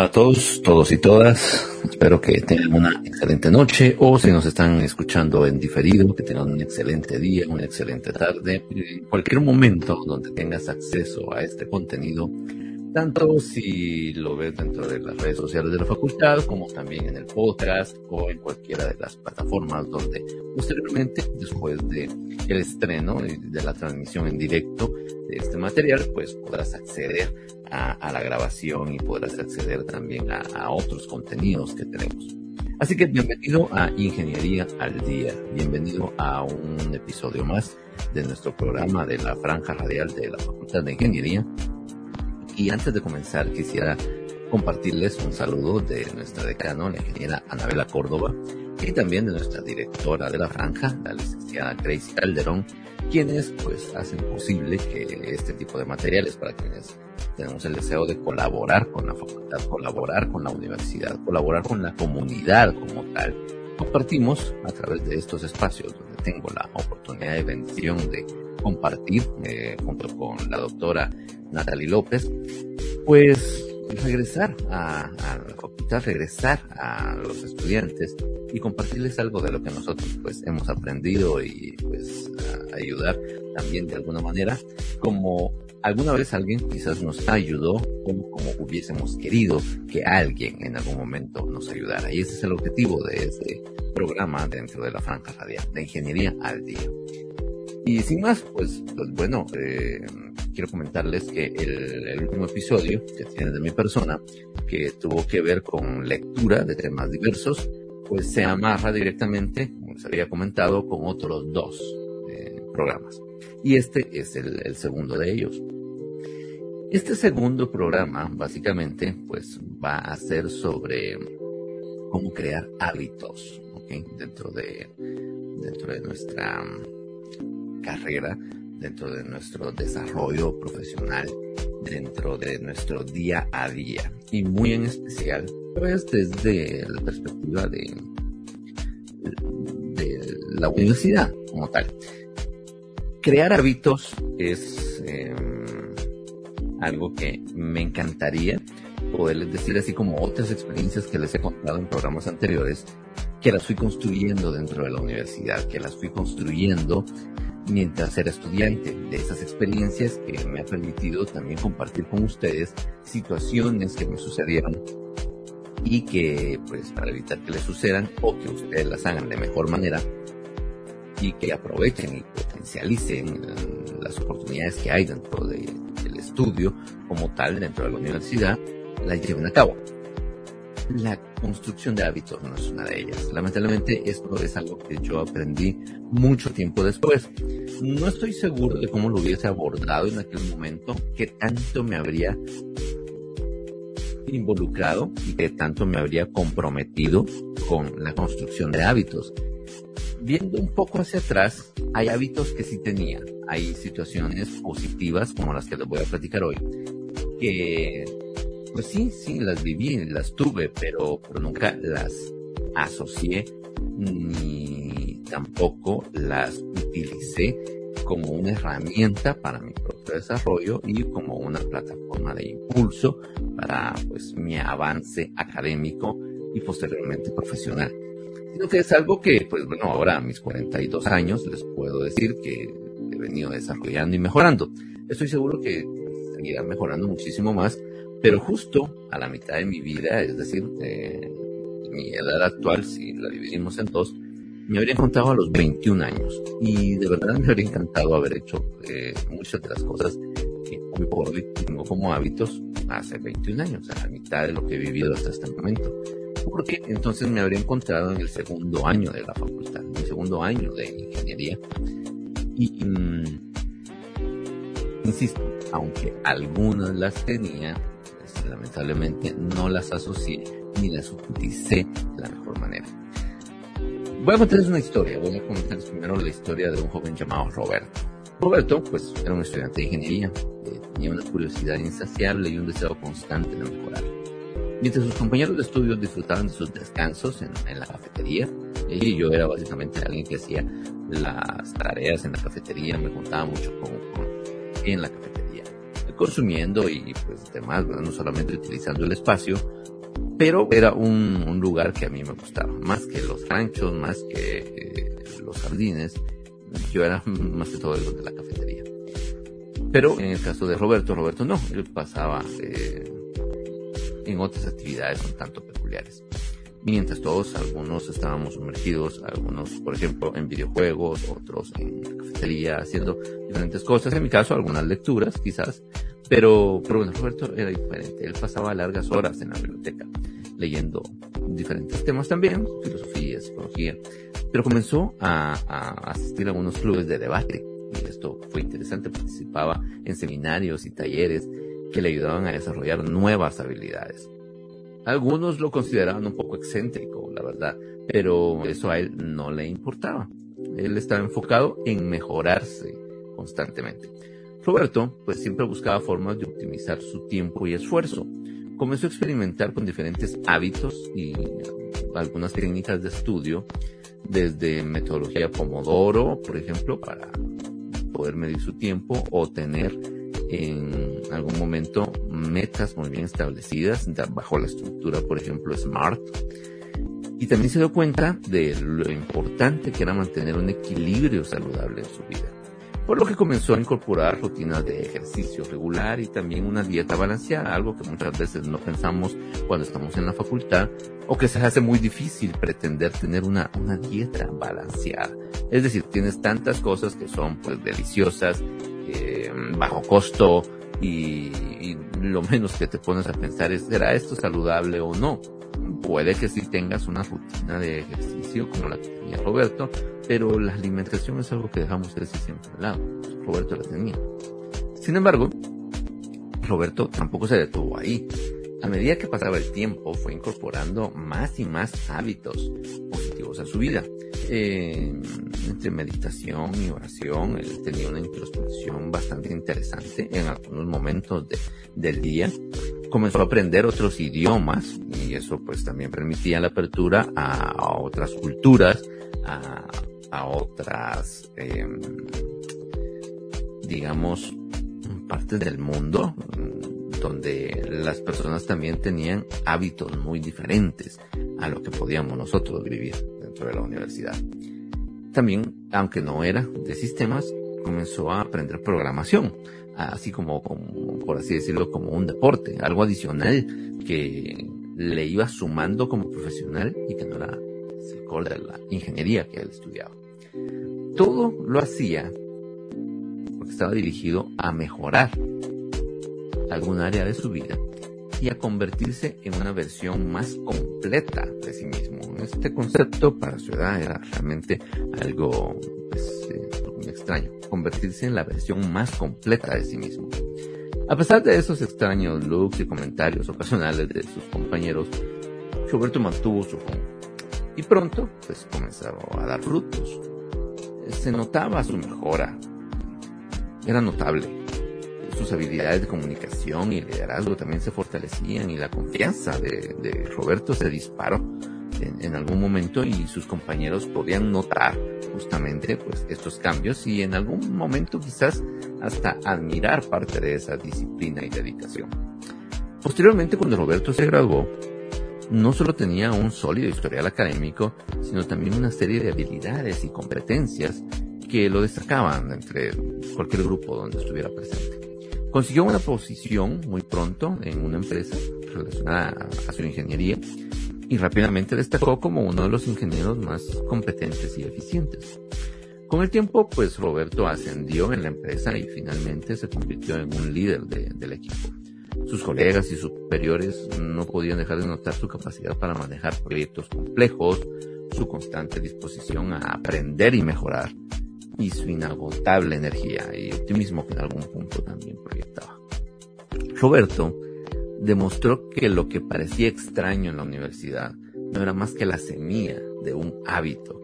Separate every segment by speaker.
Speaker 1: A todos, todos y todas. Espero que tengan una excelente noche o si nos están escuchando en diferido, que tengan un excelente día, una excelente tarde. En cualquier momento donde tengas acceso a este contenido, tanto si lo ves dentro de las redes sociales de la facultad, como también en el podcast o en cualquiera de las plataformas donde posteriormente, después de el estreno y de la transmisión en directo de este material, pues podrás acceder a, la grabación y podrás acceder también a, a otros contenidos que tenemos. Así que bienvenido a Ingeniería al Día, bienvenido a un episodio más de nuestro programa de la franja radial de la Facultad de Ingeniería y antes de comenzar, quisiera compartirles un saludo de nuestra decano, la ingeniera Anabela Córdoba, y también de nuestra directora de la franja, la licenciada Grace Calderón, quienes pues hacen posible que este tipo de materiales para quienes tenemos el deseo de colaborar con la facultad, colaborar con la universidad, colaborar con la comunidad como tal, compartimos a través de estos espacios donde tengo la oportunidad de bendición de compartir eh, junto con la doctora Natalie López, pues regresar a, la facultad, regresar a los estudiantes y compartirles algo de lo que nosotros pues hemos aprendido y pues ayudar también de alguna manera como alguna vez alguien quizás nos ayudó como, hubiésemos querido que alguien en algún momento nos ayudara y ese es el objetivo de este programa dentro de la franja radial de ingeniería al día. Y sin más, pues, pues bueno, eh, quiero comentarles que el, último episodio que tiene de mi persona, que tuvo que ver con lectura de temas diversos, pues se amarra directamente, como les había comentado, con otros dos eh, programas. Y este es el, segundo de ellos. Este segundo programa, básicamente, pues va a ser sobre cómo crear hábitos. Dentro de, dentro de nuestra carrera, dentro de nuestro desarrollo profesional, dentro de nuestro día a día. Y muy en especial, desde la perspectiva de, de la universidad como tal. Crear hábitos es em, algo que me encantaría poderles decir así como otras experiencias que les he contado en programas anteriores, que las fui construyendo dentro de la universidad, que las fui construyendo mientras era estudiante, de esas experiencias que me ha permitido también compartir con ustedes situaciones que me sucedieron y que pues para evitar que les sucedan o que ustedes las hagan de mejor manera y que aprovechen y potencialicen las oportunidades que hay dentro del estudio como tal dentro de la universidad, las lleven a cabo la construcción de hábitos no es una de ellas. Lamentablemente esto es algo que yo aprendí mucho tiempo después. No estoy seguro de cómo lo hubiese abordado en aquel momento, qué tanto me habría involucrado y qué tanto me habría comprometido con la construcción de hábitos. Viendo un poco hacia atrás, hay hábitos que sí tenía, hay situaciones positivas como las que les voy a platicar hoy, que pues sí, sí, las viví, las tuve, pero, nunca las asocié ni tampoco las utilicé como una herramienta para mi propio desarrollo y como una plataforma de impulso para pues mi avance académico y posteriormente profesional. Sino que es algo que, pues bueno, ahora a mis 42 años les puedo decir que he venido desarrollando y mejorando. Estoy seguro que seguirá mejorando muchísimo más pero justo a la mitad de mi vida, es decir, de mi edad actual, si la dividimos en dos, me habría encontrado a los 21 años. Y de verdad me habría encantado haber hecho eh, muchas de las cosas que hoy por hoy tengo como hábitos hace 21 años, a la mitad de lo que he vivido hasta este momento. Porque entonces me habría encontrado en el segundo año de la facultad, en el segundo año de ingeniería. Y, mm, insisto, aunque algunas las tenía, lamentablemente no las asocié ni las utilicé de la mejor manera. Voy a contarles una historia, voy a contarles primero la historia de un joven llamado Roberto. Roberto, pues, era un estudiante de ingeniería, eh, tenía una curiosidad insaciable y un deseo constante de mejorar. Mientras sus compañeros de estudio disfrutaban de sus descansos en, la cafetería, y yo era básicamente alguien que hacía las tareas en la cafetería, me juntaba mucho con, con en la cafetería consumiendo y pues demás, no solamente utilizando el espacio, pero era un, lugar que a mí me gustaba, más que los ranchos, más que eh, los jardines, yo era más que todo el de la cafetería. Pero en el caso de Roberto, Roberto no, él pasaba eh, en otras actividades un tanto peculiares. Mientras todos, algunos estábamos sumergidos, algunos, por ejemplo, en videojuegos, otros en cafetería, haciendo diferentes cosas. En mi caso, algunas lecturas, quizás. Pero, pero bueno, Roberto era diferente. Él pasaba largas horas en la biblioteca, leyendo diferentes temas también, filosofía, psicología. Pero comenzó a, a asistir a algunos clubes de debate. Y esto fue interesante. Participaba en seminarios y talleres que le ayudaban a desarrollar nuevas habilidades. Algunos lo consideraban un poco excéntrico, la verdad, pero eso a él no le importaba. Él estaba enfocado en mejorarse constantemente. Roberto, pues siempre buscaba formas de optimizar su tiempo y esfuerzo. Comenzó a experimentar con diferentes hábitos y algunas técnicas de estudio, desde metodología Pomodoro, por ejemplo, para poder medir su tiempo o tener en algún momento metas muy bien establecidas bajo la estructura, por ejemplo, SMART. Y también se dio cuenta de lo importante que era mantener un equilibrio saludable en su vida. Por lo que comenzó a incorporar rutinas de ejercicio regular y también una dieta balanceada, algo que muchas veces no pensamos cuando estamos en la facultad o que se hace muy difícil pretender tener una, una dieta balanceada. Es decir, tienes tantas cosas que son pues deliciosas, eh, bajo costo y, lo menos que te pones a pensar es, ¿será esto saludable o no? Puede que sí tengas una rutina de ejercicio como la que tenía Roberto, pero la alimentación es algo que dejamos casi siempre al lado. Roberto la tenía. Sin embargo, Roberto tampoco se detuvo ahí. A medida que pasaba el tiempo, fue incorporando más y más hábitos positivos a su vida. Eh, entre meditación y oración, él tenía una introspección bastante interesante en algunos momentos del día. Comenzó a aprender otros idiomas y eso pues también permitía la apertura a, otras culturas, a, otras, em, digamos, partes del mundo donde las personas también tenían hábitos muy diferentes a lo que podíamos nosotros vivir de la universidad. También, aunque no era de sistemas, comenzó a aprender programación, así como, por así decirlo, como un deporte, algo adicional que le iba sumando como profesional y que no era el core de la ingeniería que él estudiaba. Todo lo hacía porque estaba dirigido a mejorar algún área de su vida y a convertirse en una versión más completa de sí mismo. Este concepto para su edad era realmente algo pues, eh, extraño, convertirse en la versión más completa de sí mismo. A pesar de esos extraños looks y comentarios ocasionales de sus compañeros, Roberto mantuvo su rumbo y pronto pues comenzó a dar frutos. Se notaba su mejora, era notable sus habilidades de comunicación y liderazgo también se fortalecían y la confianza de, Roberto se disparó en, algún momento y sus compañeros podían notar justamente pues estos cambios y en algún momento quizás hasta admirar parte de esa disciplina y dedicación. Posteriormente cuando Roberto se graduó, no solo tenía un sólido historial académico, sino también una serie de habilidades y competencias que lo destacaban entre cualquier grupo donde estuviera presente. Consiguió una posición muy pronto en una empresa relacionada a su ingeniería y rápidamente destacó como uno de los ingenieros más competentes y eficientes. Con el tiempo, pues Roberto ascendió en la empresa y finalmente se convirtió en un líder del equipo. Sus colegas y superiores no podían dejar de notar su capacidad para manejar proyectos complejos, su constante disposición a aprender y mejorar, y su inagotable energía y optimismo que en algún punto también proyectaba. Roberto demostró que lo que parecía extraño en la universidad no era más que la semilla de un hábito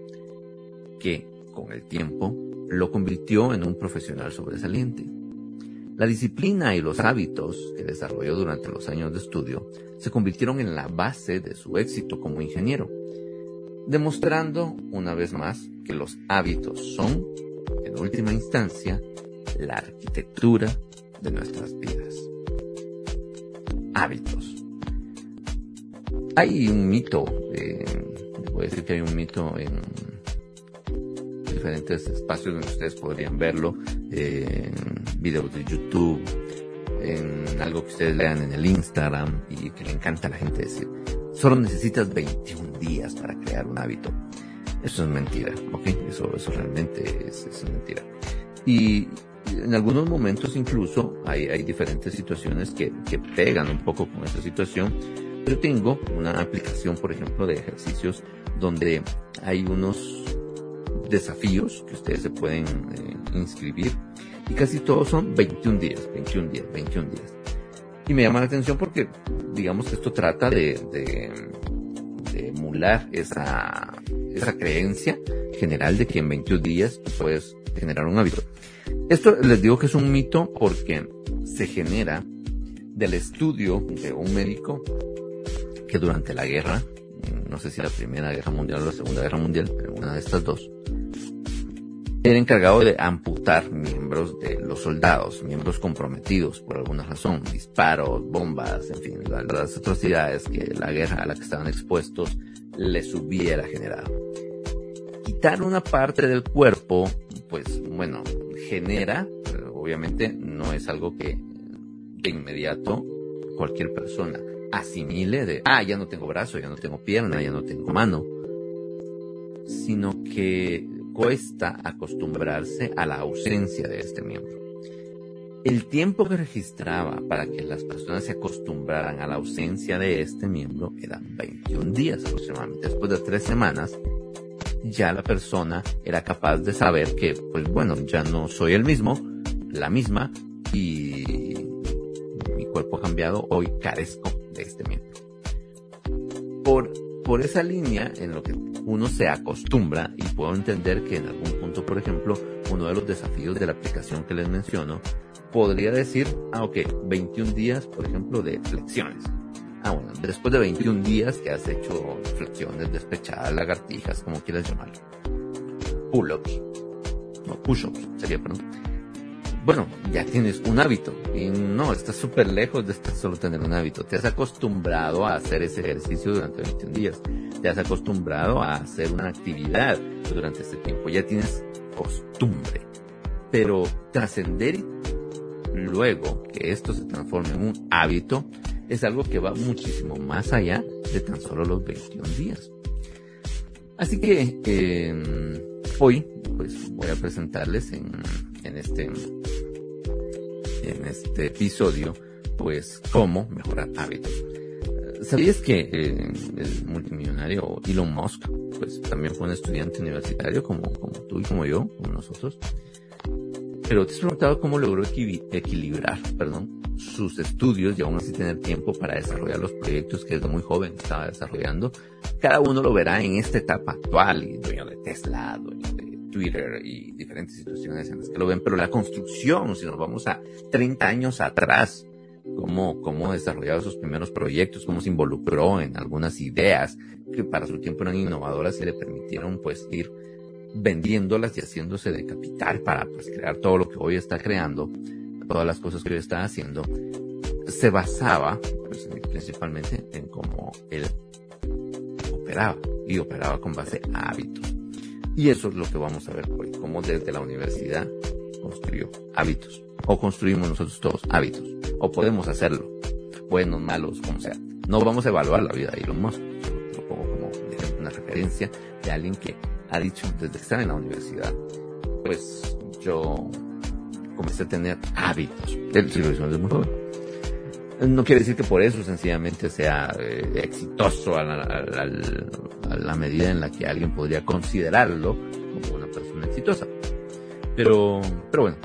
Speaker 1: que, con el tiempo, lo convirtió en un profesional sobresaliente. La disciplina y los hábitos que desarrolló durante los años de estudio se convirtieron en la base de su éxito como ingeniero, demostrando una vez más que los hábitos son, en última instancia, la arquitectura de nuestras vidas. hábitos. Hay un mito, eh, voy a decir que hay un mito en diferentes espacios donde ustedes podrían verlo, en videos de YouTube, en algo que ustedes lean en el Instagram y que le encanta a la gente decir, solo necesitas 21 días para crear un hábito. Eso es mentira, ¿ok? Eso, eso realmente es, es mentira. Y en algunos momentos incluso hay, hay diferentes situaciones que, que pegan un poco con esa situación. Pero tengo una aplicación, por ejemplo, de ejercicios donde hay unos desafíos que ustedes se pueden eh, inscribir y casi todos son 21 días, 21 días, 21 días. Y me llama la atención porque digamos que esto trata de, de, de emular esa, esa creencia general de que en 21 días puedes generar un hábito. Esto les digo que es un mito porque se genera del estudio de un médico que durante la guerra, no sé si la primera guerra mundial o la segunda guerra mundial, pero una de estas dos, era encargado de amputar miembros de los soldados, miembros comprometidos por alguna razón, disparos, bombas, en fin, las atrocidades que la guerra a la que estaban expuestos les hubiera generado. Quitar una parte del cuerpo, pues bueno, genera, obviamente no es algo que de inmediato cualquier persona asimile de, ah, ya no tengo brazo, ya no tengo pierna, ya no tengo mano, sino que cuesta acostumbrarse a la ausencia de este miembro. El tiempo que registraba para que las personas se acostumbraran a la ausencia de este miembro era 21 días aproximadamente. Después de tres semanas, ya la persona era capaz de saber que, pues bueno, ya no soy el mismo, la misma, y mi cuerpo ha cambiado, hoy carezco de este miembro. Por, por esa línea en lo que uno se acostumbra y puedo entender que en algún punto, por ejemplo, uno de los desafíos de la aplicación que les menciono, podría decir, ah, ok, 21 días, por ejemplo, de flexiones. Ah, bueno, después de 21 días que has hecho flexiones, despechadas, lagartijas, como quieras llamarlo. Pull-ups. No, push-ups sería, perdón bueno, ya tienes un hábito y no, estás súper lejos de estar solo tener un hábito. Te has acostumbrado a hacer ese ejercicio durante 21 días. Te has acostumbrado a hacer una actividad durante ese tiempo. Ya tienes costumbre. Pero trascender luego que esto se transforme en un hábito es algo que va muchísimo más allá de tan solo los 21 días. Así que eh, hoy pues voy a presentarles en, este en este episodio, pues cómo mejorar hábitos. ¿Sabías que eh, el multimillonario Elon Musk, pues también fue un estudiante universitario como, como tú y como yo, como nosotros? Pero te has preguntado cómo logró equilibrar, perdón, sus estudios y aún así tener tiempo para desarrollar los proyectos que desde muy joven estaba desarrollando. Cada uno lo verá en esta etapa actual y dueño de Tesla, dueño de Twitter y diferentes situaciones en las que lo ven, pero la construcción, si nos vamos a 30 años atrás, cómo, cómo desarrollaba sus primeros proyectos, cómo se involucró en algunas ideas que para su tiempo eran innovadoras y le permitieron pues ir vendiéndolas y haciéndose de capital para pues crear todo lo que hoy está creando, todas las cosas que hoy está haciendo, se basaba pues, principalmente en cómo él operaba y operaba con base a hábitos. Y eso es lo que vamos a ver hoy, cómo desde la universidad construyó hábitos. O construimos nosotros todos hábitos. O podemos hacerlo. Buenos, malos, como sea. No vamos a evaluar la vida de Elon Musk. Lo pongo como una referencia de alguien que ha dicho desde que estaba en la universidad, pues yo comencé a tener hábitos. Lo hizo desde muy joven. No quiere decir que por eso sencillamente sea eh, exitoso a la, medida en la que alguien podría considerarlo como una persona exitosa. Pero, pero bueno.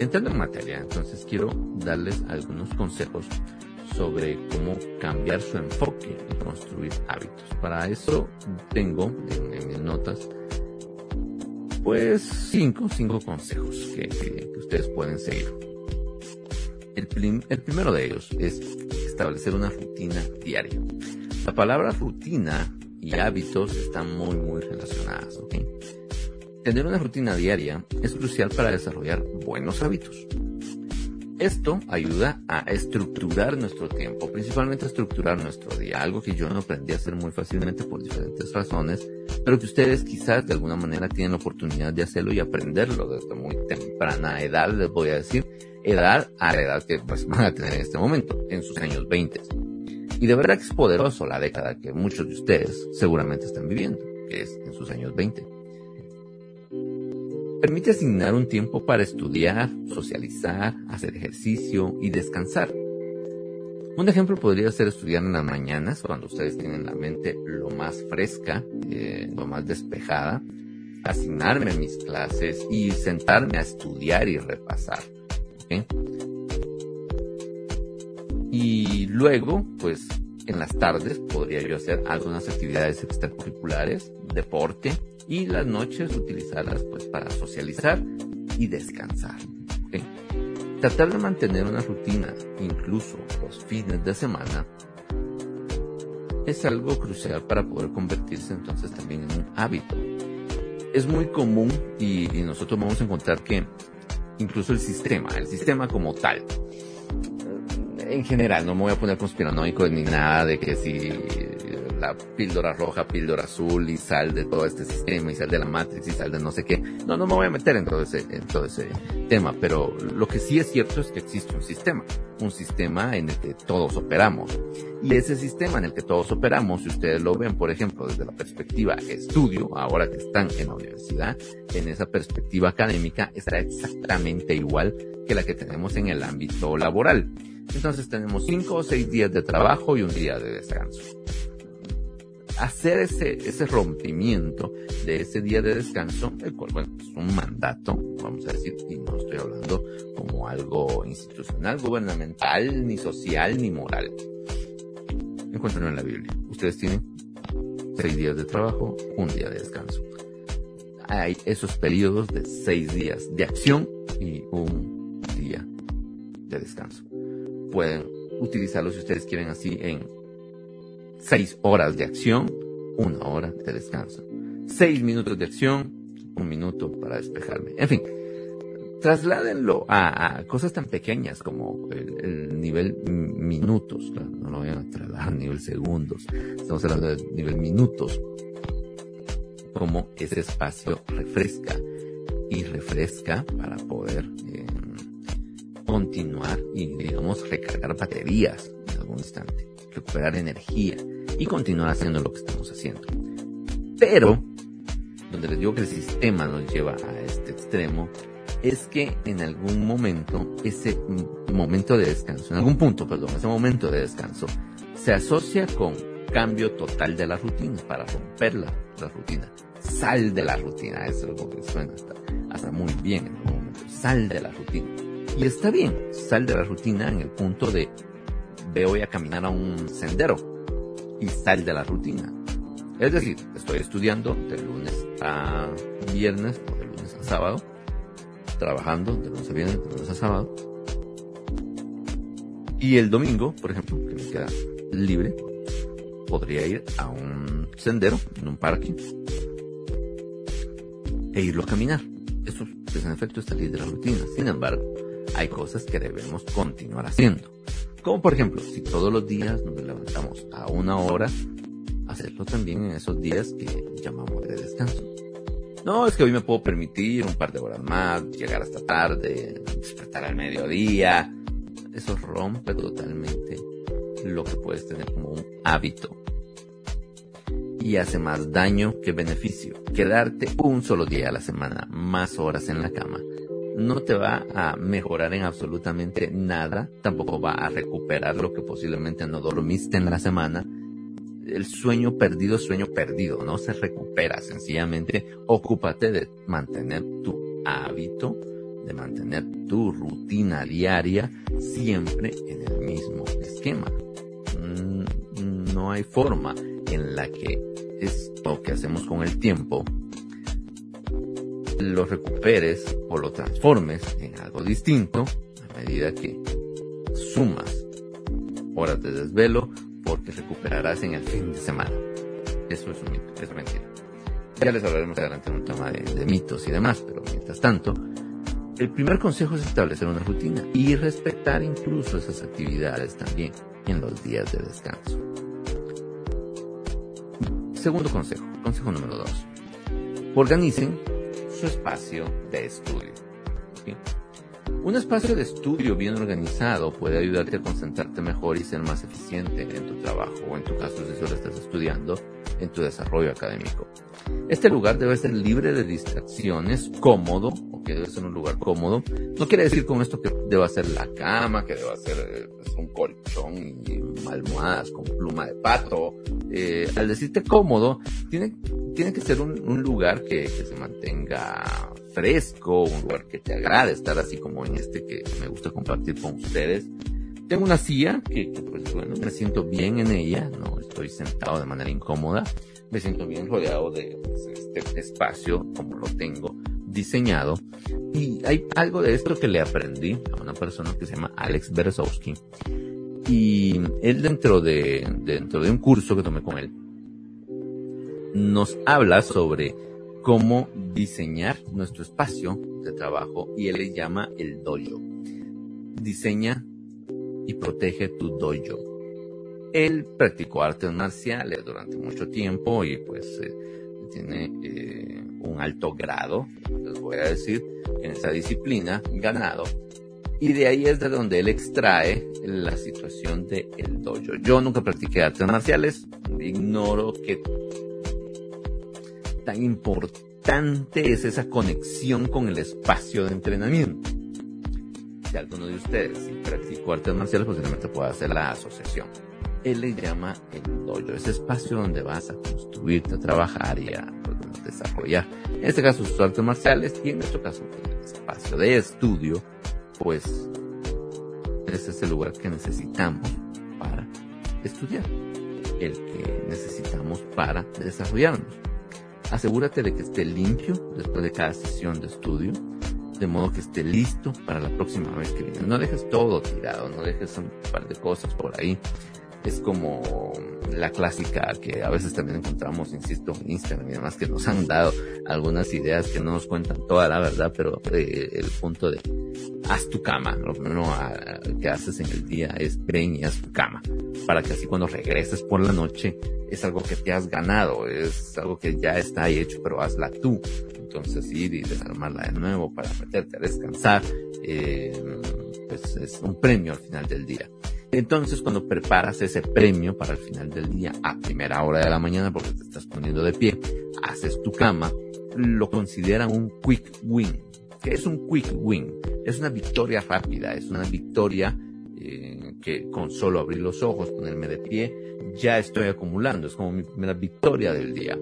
Speaker 1: Entrando en materia, entonces quiero darles algunos consejos sobre cómo cambiar su enfoque y construir hábitos. Para eso tengo en, mis notas pues cinco, cinco consejos que ustedes pueden seguir. El, primero de ellos es establecer una rutina diaria. La palabra rutina y hábitos están muy, muy relacionadas, ¿ok? Tener una rutina diaria es crucial para desarrollar buenos hábitos. Esto ayuda a estructurar nuestro tiempo, principalmente a estructurar nuestro día, algo que yo no aprendí a hacer muy fácilmente por diferentes razones, pero que ustedes quizás de alguna manera tienen la oportunidad de hacerlo y aprenderlo desde muy temprana edad, les voy a decir, edad a la edad que pues, van a tener en este momento, en sus años 20. Y de verdad que es poderoso la década que muchos de ustedes seguramente están viviendo, que es en sus años 20 permite asignar un tiempo para estudiar, socializar, hacer ejercicio y descansar. Un ejemplo podría ser estudiar en las mañanas, cuando ustedes tienen la mente lo más fresca, eh, lo más despejada, asignarme a mis clases y sentarme a estudiar y repasar. Y luego, pues en las tardes podría yo hacer algunas actividades extracurriculares, deporte, y las noches utilizarlas pues para socializar y descansar. Tratar de mantener una rutina, incluso los fines de semana, es algo crucial para poder convertirse entonces también en un hábito. Es muy común y, y nosotros vamos a encontrar que incluso el sistema, el sistema como tal, en general, no me voy a poner conspiranoico ni nada de que si la píldora roja, píldora azul y sal de todo este sistema y sal de la matriz y sal de no sé qué. No, no me voy a meter en todo ese, en todo ese tema, pero lo que sí es cierto es que existe un sistema, un sistema en el que todos operamos. Y ese sistema en el que todos operamos, si ustedes lo ven, por ejemplo, desde la perspectiva estudio, ahora que están en la universidad, en esa perspectiva académica, está exactamente igual que la que tenemos en el ámbito laboral. Entonces tenemos cinco o seis días de trabajo y un día de descanso hacer ese, ese rompimiento de ese día de descanso, el cual, bueno, es un mandato, vamos a decir, y no estoy hablando como algo institucional, gubernamental, ni social, ni moral. Encuentran en la Biblia. Ustedes tienen seis días de trabajo, un día de descanso. Hay esos periodos de seis días de acción y un día de descanso. Pueden utilizarlo si ustedes quieren así en seis horas de acción, una hora de descanso. Seis minutos de acción, un minuto para despejarme. En fin, trasládenlo a, cosas tan pequeñas como el, nivel minutos. No lo voy a trasladar a nivel segundos. Estamos hablando de nivel minutos. Como ese espacio refresca y refresca para poder eh, continuar y, digamos, recargar baterías en algún instante, recuperar energía y continuar haciendo lo que estamos haciendo. Pero, donde les digo que el sistema nos lleva a este extremo, es que en algún momento, ese momento de descanso, en algún punto, perdón, ese momento de descanso, se asocia con cambio total de la rutina, para romper la, rutina. Sal de la rutina, eso es lo que suena hasta, hasta muy bien en algún momento. Sal de la rutina. Y está bien, sal de la rutina en el punto de, voy a caminar a un sendero y sal de la rutina. Es decir, estoy estudiando de lunes a viernes o de lunes a sábado, trabajando de lunes a viernes, de lunes a sábado. Y el domingo, por ejemplo, que me queda libre, podría ir a un sendero, en un parque, e irlo a caminar. Eso, pues, en efecto, salir de la rutina. Sin embargo, hay cosas que debemos continuar haciendo. Como por ejemplo, si todos los días nos levantamos a una hora, hacerlo también en esos días que llamamos de descanso. No, es que hoy me puedo permitir un par de horas más, llegar hasta tarde, despertar al mediodía. Eso rompe totalmente lo que puedes tener como un hábito. Y hace más daño que beneficio. Quedarte un solo día a la semana, más horas en la cama, no te va a mejorar en absolutamente nada, tampoco va a recuperar lo que posiblemente no dormiste en la semana. El sueño perdido, sueño perdido, no se recupera, sencillamente ocúpate de mantener tu hábito, de mantener tu rutina diaria siempre en el mismo esquema. Mm, no hay forma en la que esto que hacemos con el tiempo lo recuperes o lo transformes en algo distinto a medida que sumas horas de desvelo porque recuperarás en el fin de semana. Eso es un mito, es mentira. Ya les hablaremos adelante un tema de, mitos y demás, pero mientras tanto, El primer consejo es establecer una rutina y respetar incluso esas actividades también en los días de descanso. Segundo consejo, consejo número dos. Organicen su espacio de estudio. Un espacio de estudio bien organizado puede ayudarte a concentrarte mejor y ser más eficiente en tu trabajo o en tu caso si solo estás estudiando en tu desarrollo académico. Este lugar debe ser libre de distracciones, cómodo, o que debe ser un lugar cómodo. No quiere decir con esto que deba ser la cama, que deba ser eh, pues, un colchón y almohadas con pluma de pato. Eh, al decirte cómodo, tiene, que ser un, lugar que, que se mantenga fresco, un lugar que te agrade estar así como en este que me gusta compartir con ustedes. Tengo una silla que, pues bueno, me siento bien en ella, no estoy sentado de manera incómoda, me siento bien rodeado de pues, este espacio como lo tengo diseñado. Y hay algo de esto que le aprendí a una persona que se llama Alex Berezowski. Y él dentro de, dentro de un curso que tomé con él, nos habla sobre cómo diseñar nuestro espacio de trabajo y él le llama el dojo. Diseña y protege tu dojo. Él practicó artes marciales durante mucho tiempo y pues eh, tiene eh, un alto grado, les voy a decir, en esa disciplina, ganado. Y de ahí es de donde él extrae la situación del el dojo. Yo nunca practiqué artes marciales, ignoro que tan importante es esa conexión con el espacio de entrenamiento. Si alguno de ustedes practicó artes marciales, posiblemente pueda hacer la asociación. Él le llama el dojo, ese espacio donde vas a construirte, a trabajar y a pues, desarrollar. En este caso, sus artes marciales y en nuestro caso, el espacio de estudio, pues ese es el lugar que necesitamos para estudiar, el que necesitamos para desarrollarnos. Asegúrate de que esté limpio después de cada sesión de estudio, de modo que esté listo para la próxima vez que viene. No dejes todo tirado, no dejes un par de cosas por ahí es como la clásica que a veces también encontramos, insisto, en Instagram y demás, que nos han dado algunas ideas que no nos cuentan toda la verdad, pero eh, el punto de haz tu cama, lo primero que haces en el día es haz tu cama, para que así cuando regreses por la noche es algo que te has ganado, es algo que ya está ahí hecho, pero hazla tú. Entonces ir y desarmarla de nuevo para meterte a descansar, eh, pues es un premio al final del día. Entonces, cuando preparas ese premio para el final del día a primera hora de la mañana, porque te estás poniendo de pie, haces tu cama, lo consideran un quick win. ¿Qué es un quick win? Es una victoria rápida, es una victoria eh, que con solo abrir los ojos, ponerme de pie, ya estoy acumulando. Es como mi primera victoria del día.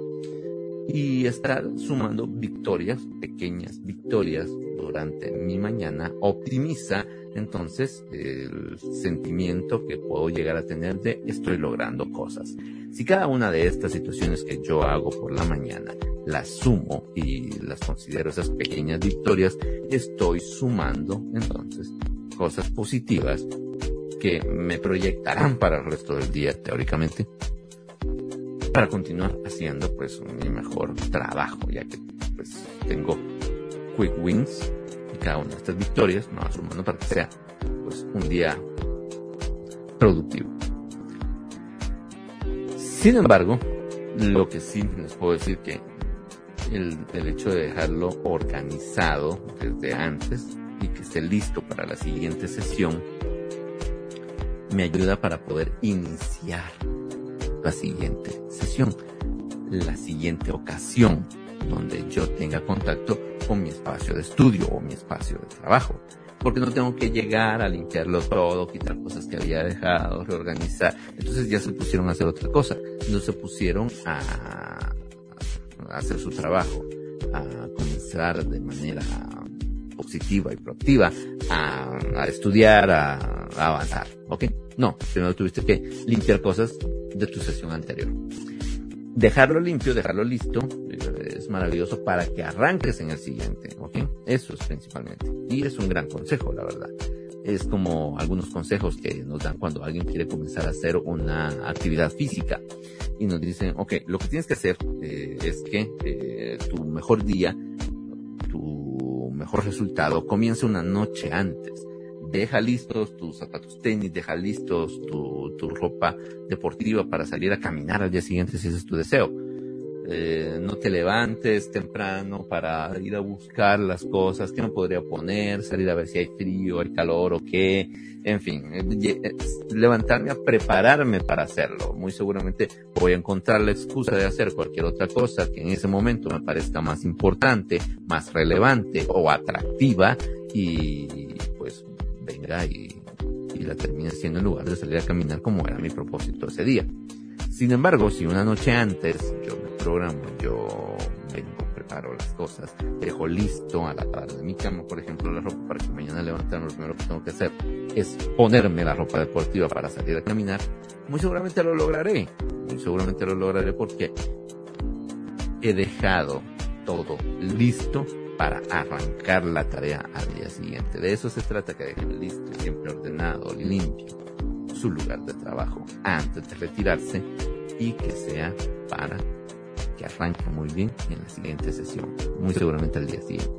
Speaker 1: Y estar sumando victorias, pequeñas victorias durante mi mañana, optimiza entonces el sentimiento que puedo llegar a tener de estoy logrando cosas. Si cada una de estas situaciones que yo hago por la mañana las sumo y las considero esas pequeñas victorias, estoy sumando entonces cosas positivas que me proyectarán para el resto del día teóricamente para continuar haciendo pues mi mejor trabajo ya que pues tengo quick wins cada una de estas victorias, no sumando para que sea pues, un día productivo. Sin embargo, lo que sí les puedo decir que el, el hecho de dejarlo organizado desde antes y que esté listo para la siguiente sesión me ayuda para poder iniciar la siguiente sesión, la siguiente ocasión donde yo tenga contacto con mi espacio de estudio o mi espacio de trabajo. Porque no tengo que llegar a limpiarlo todo, quitar cosas que había dejado, reorganizar. Entonces ya se pusieron a hacer otra cosa. No se pusieron a, hacer su trabajo, a comenzar de manera positiva y proactiva a, estudiar, a, a, avanzar. ¿Ok? No, primero tuviste que limpiar cosas de tu sesión anterior dejarlo limpio, dejarlo listo, eh, es maravilloso para que arranques en el siguiente, ¿ok? Eso es principalmente. Y es un gran consejo, la verdad. Es como algunos consejos que nos dan cuando alguien quiere comenzar a hacer una actividad física y nos dicen, ok, lo que tienes que hacer eh, es que eh, tu mejor día mejor resultado, comienza una noche antes. Deja listos tus zapatos tenis, deja listos tu, tu ropa deportiva para salir a caminar al día siguiente si ese es tu deseo eh, no te levantes temprano para ir a buscar las cosas, que me podría poner, salir a ver si hay frío, hay calor o qué, en fin, eh, eh, levantarme a prepararme para hacerlo. Muy seguramente voy a encontrar la excusa de hacer cualquier otra cosa que en ese momento me parezca más importante, más relevante o atractiva y y, y la termine siendo en lugar de salir a caminar como era mi propósito ese día. Sin embargo, si una noche antes yo me programo, yo vengo, preparo las cosas, dejo listo a la tarde de mi cama, por ejemplo, la ropa para que mañana levantarme, lo primero que tengo que hacer es ponerme la ropa deportiva para salir a caminar, muy seguramente lo lograré. Muy seguramente lo lograré porque he dejado todo listo para arrancar la tarea al día siguiente. De eso se trata, que dejen listo, siempre ordenado, limpio su lugar de trabajo antes de retirarse y que sea para que arranque muy bien en la siguiente sesión, muy seguramente al día siguiente.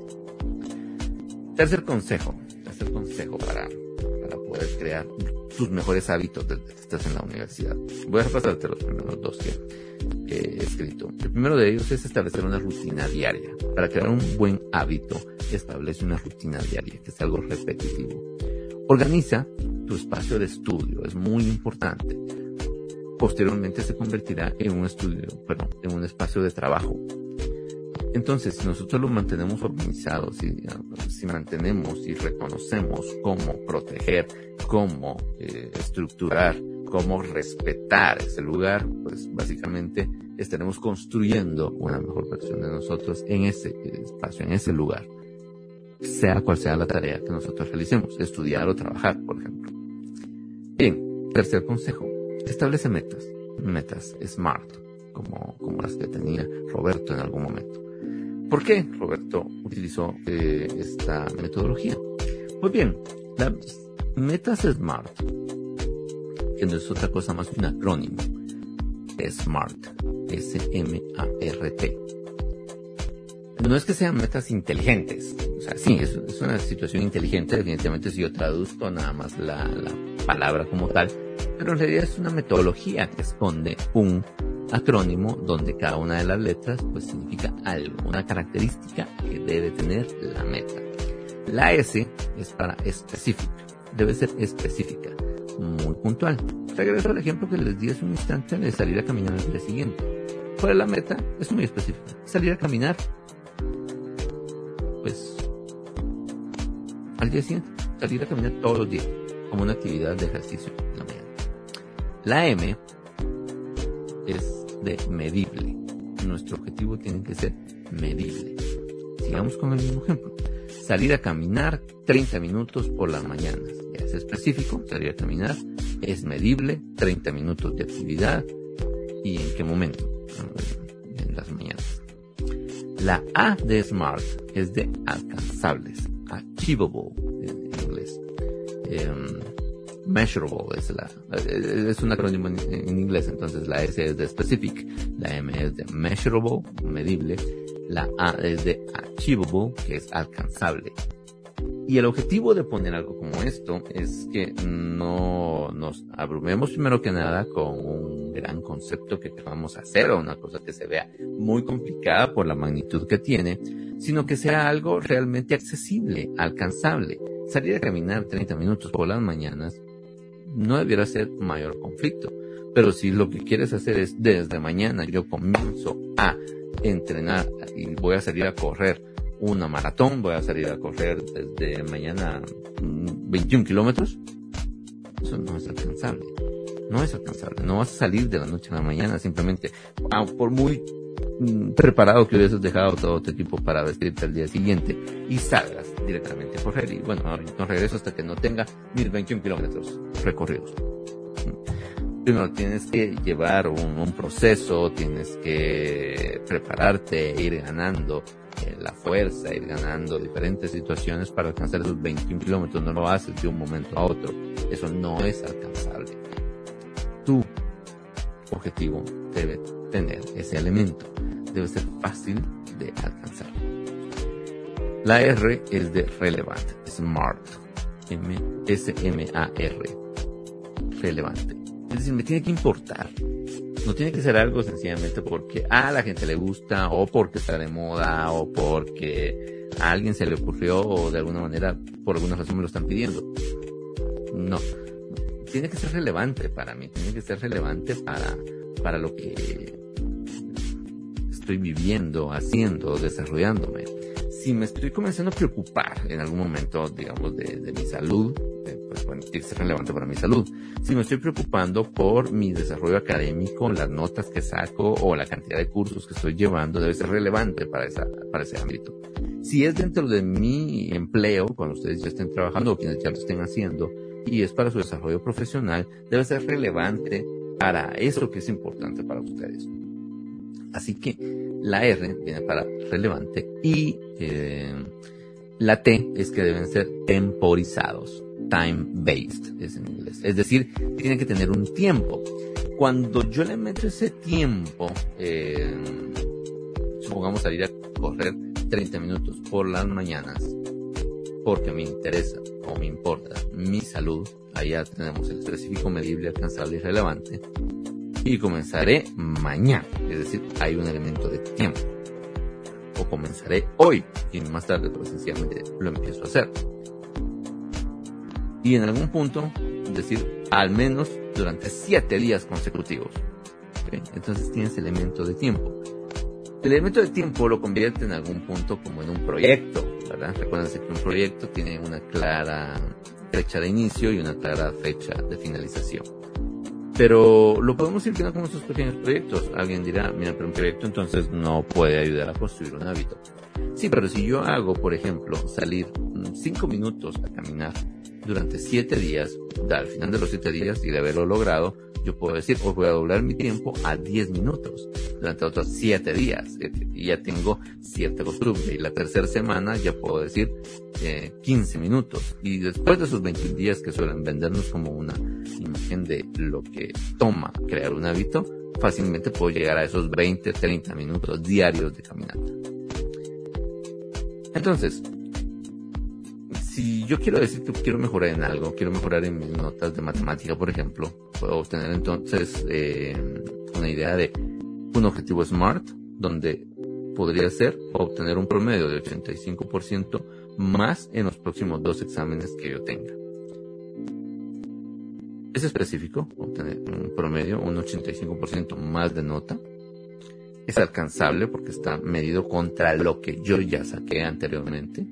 Speaker 1: Tercer consejo, tercer consejo para, para poder crear tus mejores hábitos desde que estás en la universidad. Voy a repasarte los primeros dos que, he escrito. El primero de ellos es establecer una rutina diaria. Para crear un buen hábito, establece una rutina diaria, que es algo repetitivo. Organiza tu espacio de estudio, es muy importante posteriormente se convertirá en un estudio, perdón, en un espacio de trabajo. Entonces, si nosotros lo mantenemos organizado, si, si mantenemos y reconocemos cómo proteger, cómo eh, estructurar, cómo respetar ese lugar, pues básicamente estaremos construyendo una mejor versión de nosotros en ese espacio, en ese lugar, sea cual sea la tarea que nosotros realicemos, estudiar o trabajar, por ejemplo. Bien, tercer consejo, Establece metas, metas SMART, como, como las que tenía Roberto en algún momento. ¿Por qué Roberto utilizó eh, esta metodología? Pues bien, las metas SMART, que no es otra cosa más que un acrónimo, SMART, S-M-A-R-T. No es que sean metas inteligentes, o sea, sí, es, una situación inteligente, definitivamente si yo traduzco nada más la palabra como tal, pero en realidad es una metodología que esconde un acrónimo donde cada una de las letras pues significa algo, una característica que debe tener la meta. La S es para específica, debe ser específica, muy puntual. Regreso al ejemplo que les di hace un instante de salir a caminar al día siguiente. Fuera la meta es muy específica. Salir a caminar, pues, al día siguiente, salir a caminar todos los días, como una actividad de ejercicio la. La M es de medible. Nuestro objetivo tiene que ser medible. Sigamos con el mismo ejemplo. Salir a caminar 30 minutos por las mañanas. Es específico, salir a caminar. Es medible, 30 minutos de actividad. ¿Y en qué momento? En las mañanas. La A de SMART es de alcanzables, achievable en inglés. Em, measurable es la, es un acrónimo en, inglés, entonces la S es de specific, la M es de measurable, medible, la A es de achievable, que es alcanzable. Y el objetivo de poner algo como esto es que no nos abrumemos primero que nada con un gran concepto que queramos hacer o una cosa que se vea muy complicada por la magnitud que tiene, sino que sea algo realmente accesible, alcanzable. Salir a caminar 30 minutos por las mañanas no debiera ser mayor conflicto. Pero si lo que quieres hacer es desde mañana yo comienzo a entrenar y voy a salir a correr una maratón, voy a salir a correr desde mañana 21 mm, kilómetros, eso no es alcanzable. No es alcanzable. No vas a salir de la noche a la mañana simplemente, ah, por muy preparado que hubieses dejado todo este tipo para vestirte al día siguiente y salgas directamente a correr. Y bueno, no regreso hasta que no tenga mis 21 kilómetros recorridos. Primero tienes que llevar un, proceso, tienes que prepararte, ir ganando eh, la fuerza, ir ganando diferentes situaciones para alcanzar esos 21 kilómetros. No lo haces de un momento a otro. Eso no es alcanzable. Objetivo debe tener ese elemento. Debe ser fácil de alcanzar. La R es de relevant, smart, S-M-A-R, relevante. Es decir, me tiene que importar. No tiene que ser algo sencillamente porque a la gente le gusta o porque está de moda o porque a alguien se le ocurrió o de alguna manera por alguna razón me lo están pidiendo. No. Tiene que ser relevante para mí, tiene que ser relevante para, para lo que estoy viviendo, haciendo, desarrollándome. Si me estoy comenzando a preocupar en algún momento, digamos, de, mi salud, pues bueno, tiene que ser relevante para mi salud. Si me estoy preocupando por mi desarrollo académico, las notas que saco o la cantidad de cursos que estoy llevando, debe ser relevante para, esa, para ese ámbito. Si es dentro de mi empleo, cuando ustedes ya estén trabajando o quienes ya lo estén haciendo, y es para su desarrollo profesional, debe ser relevante para eso que es importante para ustedes. Así que la R viene para relevante y eh, la T es que deben ser temporizados, time based es en inglés. Es decir, tienen que tener un tiempo. Cuando yo le meto ese tiempo, eh, supongamos salir a correr 30 minutos por las mañanas, porque me interesa o me importa mi salud, allá tenemos el específico, medible, alcanzable y relevante y comenzaré mañana. Es decir, hay un elemento de tiempo. O comenzaré hoy y más tarde, pues sencillamente lo empiezo a hacer. Y en algún punto, decir, al menos durante siete días consecutivos. Entonces tienes elemento de tiempo. El elemento de tiempo lo convierte en algún punto como en un proyecto, ¿verdad? Recuerden que un proyecto tiene una clara fecha de inicio y una clara fecha de finalización. Pero lo podemos ir viendo como estos pequeños proyectos. Alguien dirá, mira, pero un proyecto entonces no puede ayudar a construir un hábito. Sí, pero si yo hago, por ejemplo, salir cinco minutos a caminar durante siete días, al final de los siete días y de haberlo logrado, yo puedo decir, os voy a doblar mi tiempo a 10 minutos durante otros 7 días. Y ya tengo cierta costumbre. Y la tercera semana ya puedo decir eh, 15 minutos. Y después de esos 21 días que suelen vendernos como una imagen de lo que toma crear un hábito, fácilmente puedo llegar a esos 20, 30 minutos diarios de caminata. Entonces, si yo quiero decir que quiero mejorar en algo, quiero mejorar en mis notas de matemática, por ejemplo, puedo obtener entonces eh, una idea de un objetivo SMART, donde podría ser obtener un promedio de 85% más en los próximos dos exámenes que yo tenga. Es específico, obtener un promedio, un 85% más de nota. Es alcanzable porque está medido contra lo que yo ya saqué anteriormente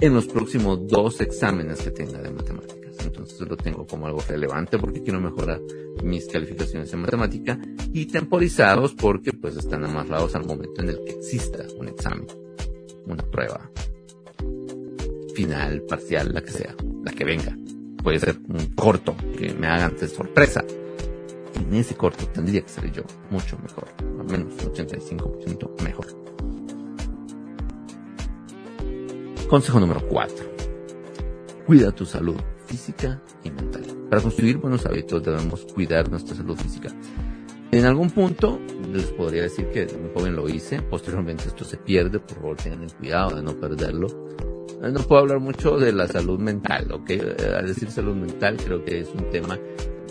Speaker 1: en los próximos dos exámenes que tenga de matemáticas. Entonces lo tengo como algo relevante porque quiero mejorar mis calificaciones en matemática y temporizados porque pues están amarrados al momento en el que exista un examen, una prueba final, parcial, la que sea, la que venga. Puede ser un corto que me hagan de sorpresa. En ese corto tendría que ser yo mucho mejor, al menos 85% mejor. Consejo número 4. Cuida tu salud física y mental. Para construir buenos hábitos debemos cuidar nuestra salud física. En algún punto les podría decir que muy joven lo hice, posteriormente esto se pierde, por favor tengan cuidado de no perderlo. Eh, no puedo hablar mucho de la salud mental, ¿ok? Eh, al decir salud mental creo que es un tema,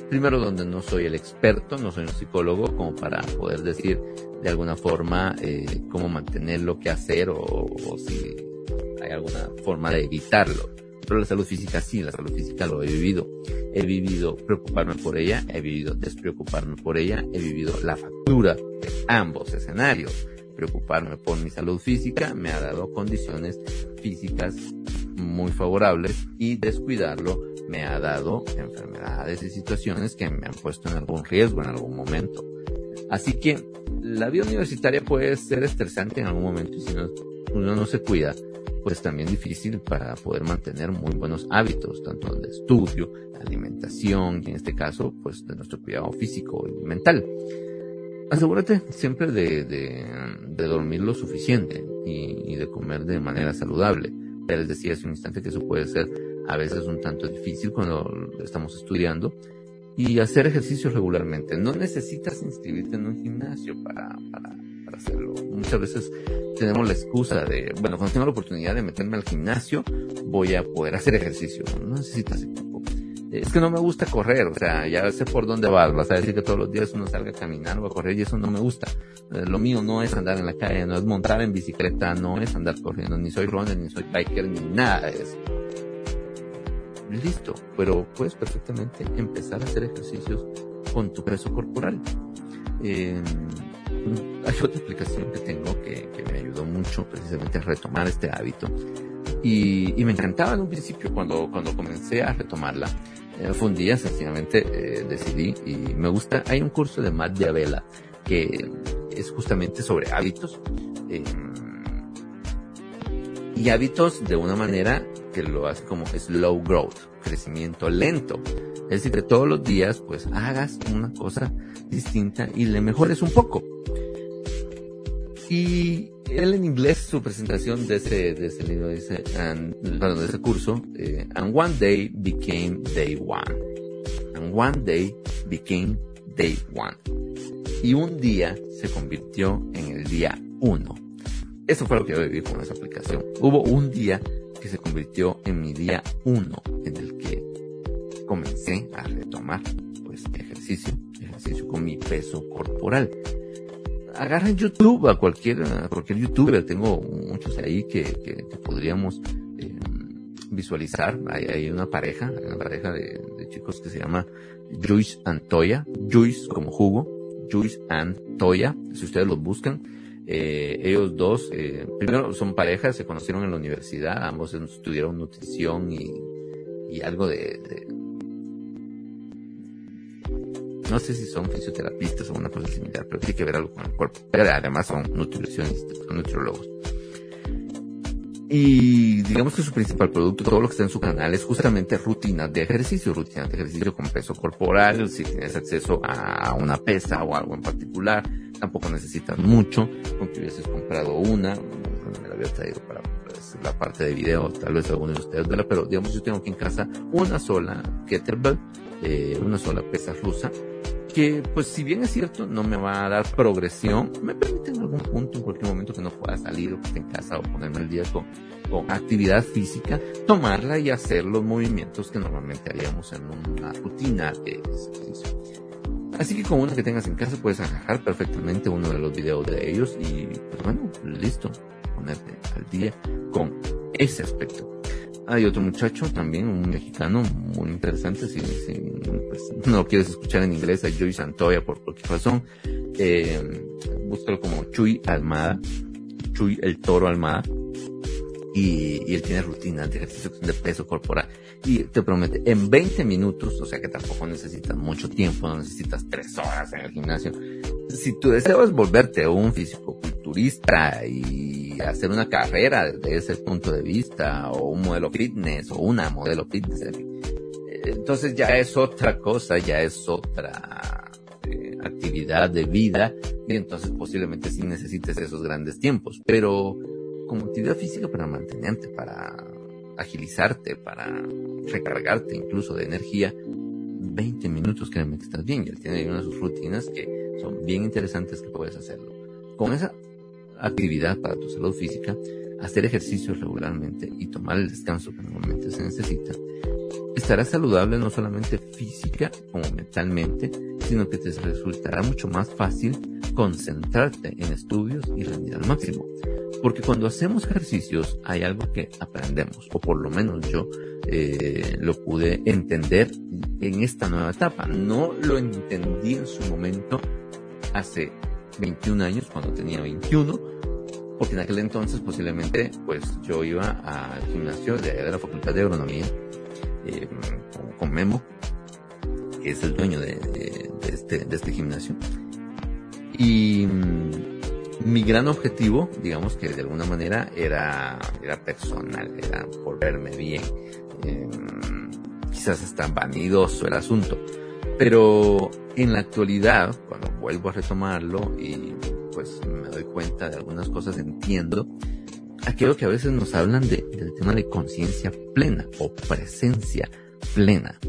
Speaker 1: primero donde no soy el experto, no soy un psicólogo, como para poder decir de alguna forma eh, cómo mantenerlo, qué hacer o, o si hay alguna forma de evitarlo. Pero la salud física sí, la salud física lo he vivido. He vivido preocuparme por ella, he vivido despreocuparme por ella, he vivido la factura de ambos escenarios. Preocuparme por mi salud física me ha dado condiciones físicas muy favorables y descuidarlo me ha dado enfermedades y situaciones que me han puesto en algún riesgo en algún momento. Así que la vida universitaria puede ser estresante en algún momento y si uno no se cuida, pues también difícil para poder mantener muy buenos hábitos, tanto de estudio, alimentación y en este caso, pues de nuestro cuidado físico y mental. Asegúrate siempre de, de, dormir lo suficiente y, de comer de manera saludable. Ya les decía hace un instante que eso puede ser a veces un tanto difícil cuando estamos estudiando y hacer ejercicio regularmente. No necesitas inscribirte en un gimnasio para, para, hacerlo muchas veces tenemos la excusa de, bueno, cuando tengo la oportunidad de meterme al gimnasio, voy a poder hacer ejercicio. No necesitas equipo. Es que no me gusta correr, o sea, ya sé por dónde vas, vas a decir que todos los días uno salga a caminar o a correr y eso no me gusta. Eh, lo mío no es andar en la calle, no es montar en bicicleta, no es andar corriendo, ni soy runner, ni soy biker, ni nada de eso. Listo, pero puedes perfectamente empezar a hacer ejercicios con tu peso corporal. Eh, hay otra aplicación que tengo que, que, me ayudó mucho precisamente a retomar este hábito. Y, y, me encantaba en un principio cuando, cuando comencé a retomarla. Eh, fue un día, sencillamente eh, decidí y me gusta. Hay un curso de Matt Diabela que es justamente sobre hábitos. Eh, y hábitos de una manera que lo hace como slow growth, crecimiento lento. Es decir, que todos los días pues hagas una cosa distinta y le mejores un poco. Y él en inglés, su presentación de ese, de ese libro dice, and, perdón, de ese curso, eh, and one day became day one. And one day became day one. Y un día se convirtió en el día uno. Eso fue lo que yo viví con esa aplicación. Hubo un día que se convirtió en mi día uno, en el que comencé a retomar, pues, ejercicio, ejercicio con mi peso corporal agarren YouTube a cualquier, a cualquier youtuber, tengo muchos ahí que, que, podríamos eh, visualizar. Hay, hay, una pareja, una pareja de, de, chicos que se llama Juice Antoya, Juice como jugo, Juice Antoya, si ustedes los buscan. Eh, ellos dos, eh, primero son parejas, se conocieron en la universidad, ambos estudiaron nutrición y, y algo de, de no sé si son fisioterapistas o una cosa similar, pero tiene que ver algo con el cuerpo. Pero además son nutricionistas, son nutriólogos. Y digamos que su principal producto, todo lo que está en su canal, es justamente rutinas de ejercicio, rutinas de ejercicio con peso corporal, si tienes acceso a una pesa o algo en particular, tampoco necesitas mucho, aunque hubieses comprado una, me la había traído para pues, la parte de video, tal vez algunos de ustedes, pero digamos yo tengo aquí en casa una sola kettlebell, eh, una sola pesa rusa, que pues si bien es cierto no me va a dar progresión, me permite en algún punto, en cualquier momento que no pueda salir o que esté en casa o ponerme el día con, con actividad física, tomarla y hacer los movimientos que normalmente haríamos en una rutina de ejercicio. Así que con una que tengas en casa puedes agarrar perfectamente uno de los videos de ellos y pues bueno, listo, ponerte al día con ese aspecto. Hay otro muchacho también, un mexicano muy interesante, si, si pues, no quieres escuchar en inglés, a Joy Santoya por cualquier razón, eh, búscalo como Chuy Almada, Chuy el Toro Almada, y, y, él tiene rutinas de ejercicio de peso corporal. Y te promete, en 20 minutos, o sea que tampoco necesitas mucho tiempo, no necesitas tres horas en el gimnasio. Si tu deseo es volverte un físico culturista y hacer una carrera desde ese punto de vista, o un modelo fitness, o una modelo fitness. Entonces ya es otra cosa, ya es otra eh, actividad de vida, y entonces posiblemente sí necesites esos grandes tiempos. Pero como actividad física para mantenerte, para agilizarte, para recargarte incluso de energía, 20 minutos créeme que estás bien. Y él tiene una de sus rutinas que son bien interesantes que puedes hacerlo. Con esa actividad para tu salud física, hacer ejercicio regularmente y tomar el descanso que normalmente se necesita, estarás saludable no solamente física como mentalmente, sino que te resultará mucho más fácil concentrarte en estudios y rendir al máximo. Porque cuando hacemos ejercicios hay algo que aprendemos, o por lo menos yo eh, lo pude entender en esta nueva etapa. No lo entendí en su momento hace 21 años, cuando tenía 21, porque en aquel entonces posiblemente pues yo iba al gimnasio de, la Facultad de Agronomía eh, con, Memo, que es el dueño de, este, de este gimnasio. Y mm, mi gran objetivo, digamos que de alguna manera era, era personal, era por verme bien. Eh, quizás está vanidoso el asunto pero en la actualidad, cuando vuelvo a retomarlo y pues me doy cuenta de algunas cosas, entiendo aquello que a veces nos hablan de, del tema de conciencia plena o presencia plena.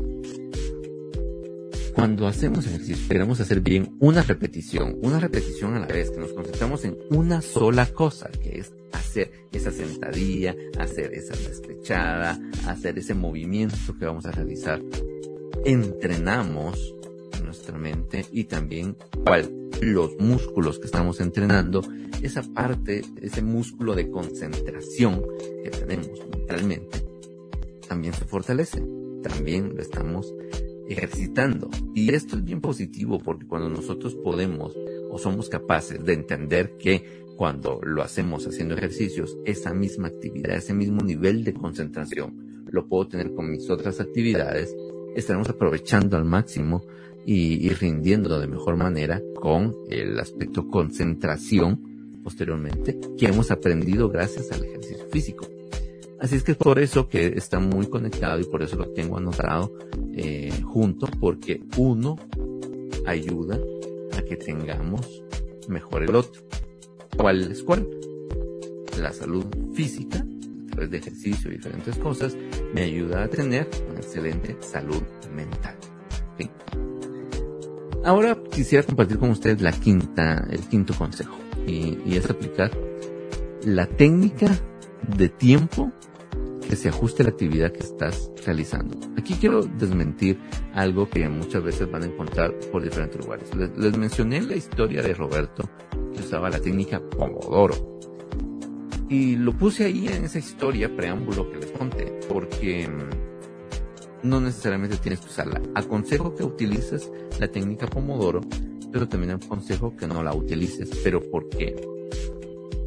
Speaker 1: cuando hacemos ejercicio queremos hacer bien una repetición, una repetición a la vez, que nos concentramos en una sola cosa, que es hacer esa sentadilla, hacer esa despechada, hacer ese movimiento que vamos a realizar. Entrenamos nuestra mente y también cuál los músculos que estamos entrenando, esa parte, ese músculo de concentración que tenemos mentalmente, también se fortalece. También lo estamos ejercitando. Y esto es bien positivo porque cuando nosotros podemos o somos capaces de entender que cuando lo hacemos haciendo ejercicios, esa misma actividad, ese mismo nivel de concentración, lo puedo tener con mis otras actividades, estaremos aprovechando al máximo y, rindiendo de mejor manera con el aspecto concentración posteriormente que hemos aprendido gracias al ejercicio físico. Así es que es por eso que está muy conectado y por eso lo tengo anotado eh, junto, porque uno ayuda a que tengamos mejor el otro. ¿Cuál es cuál? La salud física, través de ejercicio y diferentes cosas, me ayuda a tener una excelente salud mental. Ahora quisiera compartir con ustedes la quinta, el quinto consejo y, y es aplicar la técnica de tiempo que se ajuste la actividad que estás realizando. Aquí quiero desmentir algo que muchas veces van a encontrar por diferentes lugares. Les, les, mencioné la historia de Roberto que usaba la técnica Pomodoro. Y lo puse ahí en esa historia, preámbulo que les conté, porque no necesariamente tienes que usarla. Aconsejo que utilices la técnica Pomodoro, pero también aconsejo que no la utilices, pero porque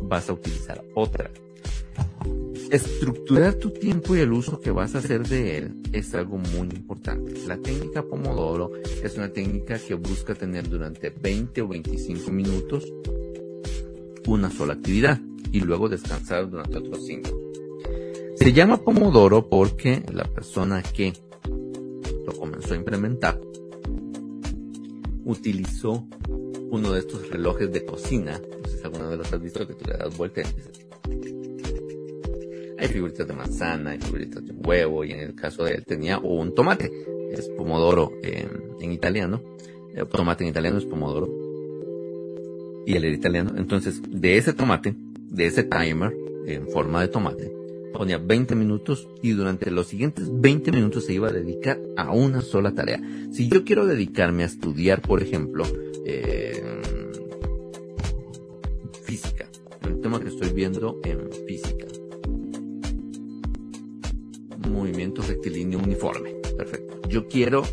Speaker 1: vas a utilizar otra. Estructurar tu tiempo y el uso que vas a hacer de él es algo muy importante. La técnica Pomodoro es una técnica que busca tener durante 20 o 25 minutos una sola actividad y luego descansar durante otros 5. Se llama Pomodoro porque la persona que lo comenzó a implementar utilizó uno de estos relojes de cocina. No sé si alguna vez los has visto que tú le das vuelta Hay figuritas de manzana, hay figuritas de huevo y en el caso de él tenía un tomate. Es pomodoro en italiano. Tomate en italiano es pomodoro. Y él era italiano. Entonces, de ese tomate, de ese timer en forma de tomate, ponía 20 minutos y durante los siguientes 20 minutos se iba a dedicar a una sola tarea. Si yo quiero dedicarme a estudiar, por ejemplo, eh, física, el tema que estoy viendo en física, movimiento rectilíneo uniforme, perfecto. Yo quiero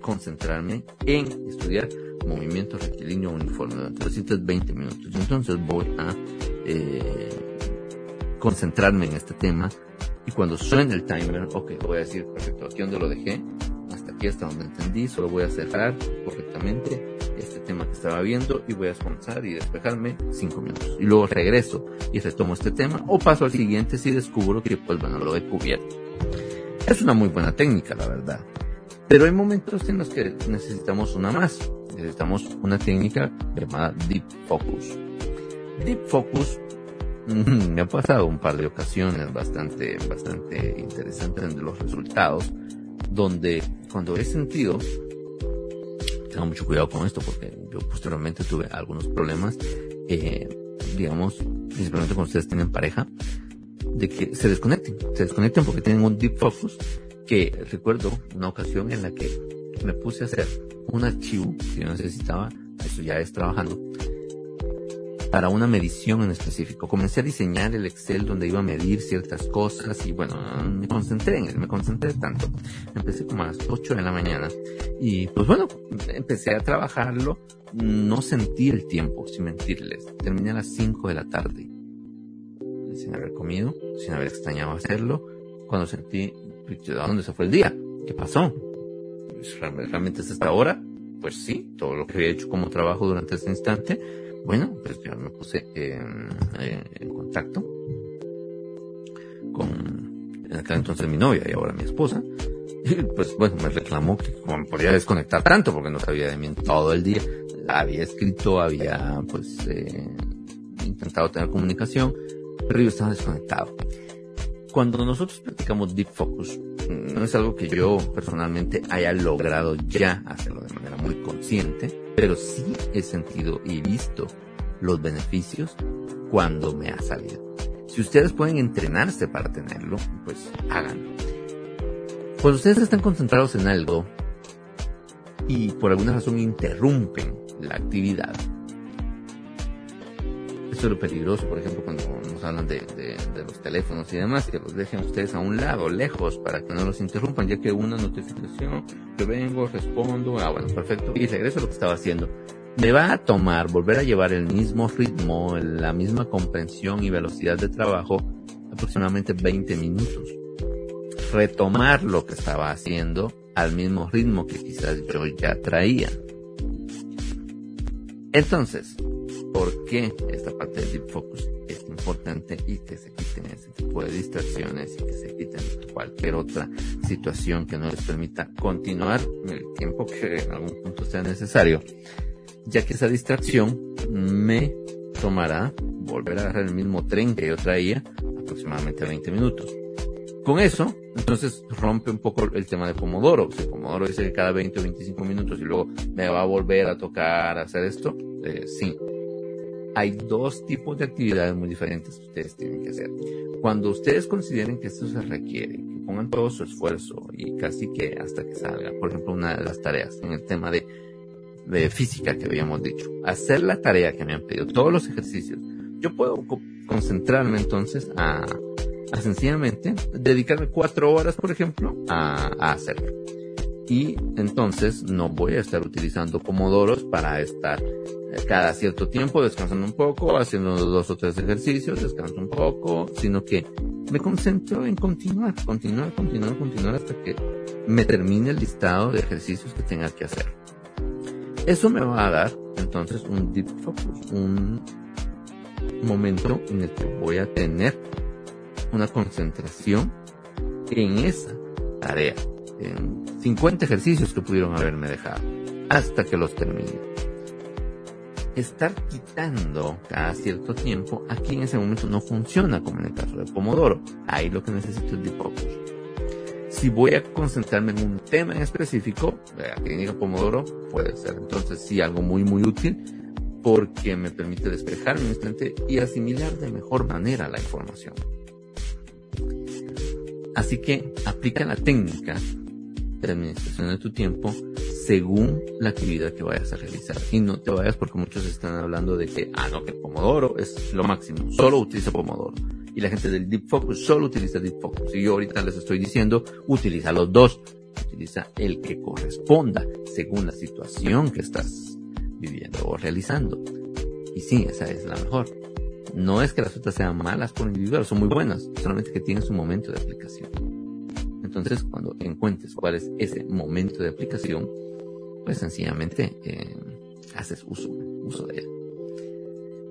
Speaker 1: concentrarme en estudiar movimiento rectilíneo uniforme durante los siguientes 20 minutos. Entonces voy a eh, concentrarme en este tema y cuando suene el timer, ok, voy a decir, perfecto, aquí donde lo dejé, hasta aquí hasta donde entendí, solo voy a cerrar correctamente este tema que estaba viendo y voy a descansar y despejarme cinco minutos. Y luego regreso y retomo este tema o paso al siguiente si descubro que pues bueno, lo he cubierto. Es una muy buena técnica, la verdad. Pero hay momentos en los que necesitamos una más. Necesitamos una técnica llamada Deep Focus. Deep Focus me ha pasado un par de ocasiones bastante, bastante interesantes de los resultados, donde cuando he sentido, tengo mucho cuidado con esto porque yo posteriormente tuve algunos problemas, eh, digamos, principalmente cuando ustedes tienen pareja, de que se desconecten, se desconecten porque tienen un deep focus, que recuerdo una ocasión en la que me puse a hacer un archivo que yo necesitaba, eso ya es trabajando, para una medición en específico. Comencé a diseñar el Excel donde iba a medir ciertas cosas y bueno, me concentré en él, me concentré tanto. Empecé como a las 8 de la mañana y pues bueno, empecé a trabajarlo. No sentí el tiempo, sin mentirles. Terminé a las 5 de la tarde. Sin haber comido, sin haber extrañado hacerlo. Cuando sentí, ¿de dónde se fue el día? ¿Qué pasó? Pues, ¿Realmente es esta hora? Pues sí, todo lo que había hecho como trabajo durante ese instante bueno, pues yo me puse en, contacto con, en aquel entonces mi novia y ahora mi esposa. Y pues bueno, me reclamó que como podía desconectar tanto porque no sabía de mí todo el día. Había escrito, había pues eh, intentado tener comunicación, pero yo estaba desconectado. Cuando nosotros practicamos Deep Focus, no es algo que yo personalmente haya logrado ya hacerlo de manera muy consciente, pero sí he sentido y visto los beneficios cuando me ha salido. Si ustedes pueden entrenarse para tenerlo, pues háganlo. Cuando ustedes están concentrados en algo y por alguna razón interrumpen la actividad, esto es lo peligroso, por ejemplo, cuando hablan de, los teléfonos y demás, que los dejen ustedes a un lado, lejos, para que no los interrumpan, ya que una notificación, yo vengo, respondo, ah, bueno, perfecto, y regreso a lo que estaba haciendo. Me va a tomar volver a llevar el mismo ritmo, la misma comprensión y velocidad de trabajo aproximadamente 20 minutos. Retomar lo que estaba haciendo al mismo ritmo que quizás yo ya traía. Entonces, ¿por qué esta parte del Deep Focus importante y que se quiten ese tipo de distracciones y que se quiten cualquier otra situación que no les permita continuar el tiempo que en algún punto sea necesario? Ya que esa distracción me tomará volver a agarrar el mismo tren que yo traía aproximadamente 20 minutos. Con eso, entonces rompe un poco el tema de Pomodoro. Si Pomodoro dice que cada 20 o 25 minutos y luego me va a volver a tocar hacer esto, eh, sí. Hay dos tipos de actividades muy diferentes que ustedes tienen que hacer. Cuando ustedes consideren que esto se requiere, que pongan todo su esfuerzo y casi que hasta que salga, por ejemplo, una de las tareas en el tema de, de física que habíamos dicho, hacer la tarea que me han pedido, todos los ejercicios, yo puedo concentrarme entonces a a sencillamente dedicarme cuatro horas, por ejemplo, a, hacerlo. Y entonces no voy a estar utilizando pomodoros para estar eh, cada cierto tiempo descansando un poco, haciendo dos o tres ejercicios, descanso un poco, sino que me concentro en continuar, continuar, continuar, continuar hasta que me termine el listado de ejercicios que tenga que hacer. Eso me va a dar entonces un deep focus, un momento en el que voy a tener una concentración en esa tarea, 50 ejercicios que pudieron haberme dejado, hasta que los termine. Estar quitando cada cierto tiempo, aquí en ese momento no funciona como en el caso de Pomodoro. Ahí lo que necesito es de focus. Si voy a concentrarme en un tema en específico, aquí diga Pomodoro, puede ser entonces sí algo muy muy útil porque me permite despejar mi instante y asimilar de mejor manera la información. Así que aplica la técnica de administración de tu tiempo según la actividad que vayas a realizar. Y no te vayas porque muchos están hablando de que, ah, no, que Pomodoro es lo máximo. Solo utiliza Pomodoro. Y la gente del Deep Focus solo utiliza Deep Focus. Y yo ahorita les estoy diciendo, utiliza los dos. Utiliza el que corresponda según la situación que estás viviendo o realizando. Y sí, esa es la mejor. No es que las otras sean malas por individual, son muy buenas, solamente que tienen su momento de aplicación. Entonces, cuando encuentres cuál es ese momento de aplicación, pues sencillamente eh, haces uso, uso de él.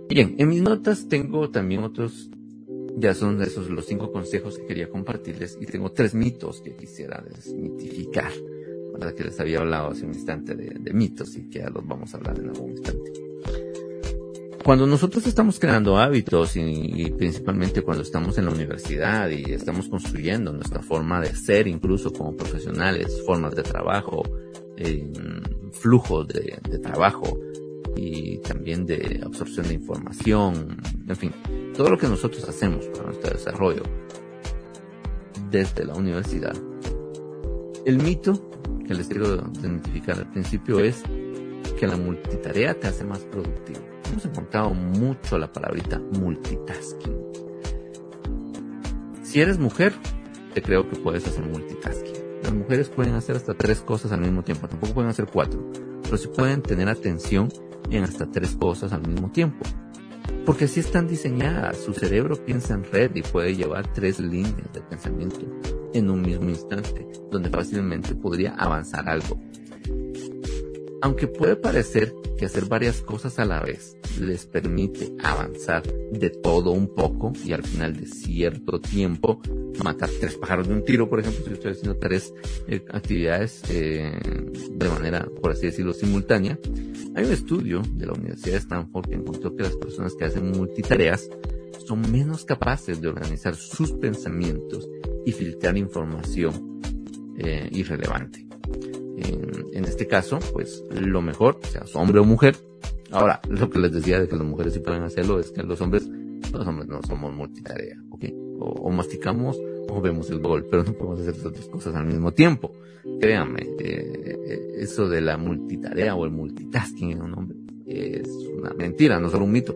Speaker 1: Bien, en mis notas tengo también otros, ya son esos los cinco consejos que quería compartirles y tengo tres mitos que quisiera desmitificar, ¿verdad? Que les había hablado hace un instante de, de mitos y que ya los vamos a hablar en algún instante cuando nosotros estamos creando hábitos y, principalmente cuando estamos en la universidad y estamos construyendo nuestra forma de ser incluso como profesionales, formas de trabajo, eh, flujos de, de trabajo y también de absorción de información, en fin, todo lo que nosotros hacemos para nuestro desarrollo desde la universidad. El mito que les quiero identificar al principio es que la multitarea te hace más productivo hemos encontrado mucho la palabrita multitasking. Si eres mujer, te creo que puedes hacer multitasking. Las mujeres pueden hacer hasta tres cosas al mismo tiempo, tampoco pueden hacer cuatro, pero sí pueden tener atención en hasta tres cosas al mismo tiempo. Porque así están diseñadas, su cerebro piensa en red y puede llevar tres líneas de pensamiento en un mismo instante, donde fácilmente podría avanzar algo. Aunque puede parecer que hacer varias cosas a la vez les permite avanzar de todo un poco y al final de cierto tiempo matar tres pájaros de un tiro, por ejemplo, si estoy haciendo tres eh, actividades eh, de manera, por así decirlo, simultánea. Hay un estudio de la Universidad de Stanford que encontró que las personas que hacen multitareas son menos capaces de organizar sus pensamientos y filtrar información eh, irrelevante. En, este caso, pues lo mejor, seas hombre o mujer. Ahora, lo que les decía de que las mujeres sí pueden hacerlo es que los hombres, los hombres no somos multitarea, ¿ok? O, masticamos o vemos el gol, pero no podemos hacer esas dos cosas al mismo tiempo. Créanme, eh, eh, eso de la multitarea o el multitasking en un hombre es una mentira, no solo un mito.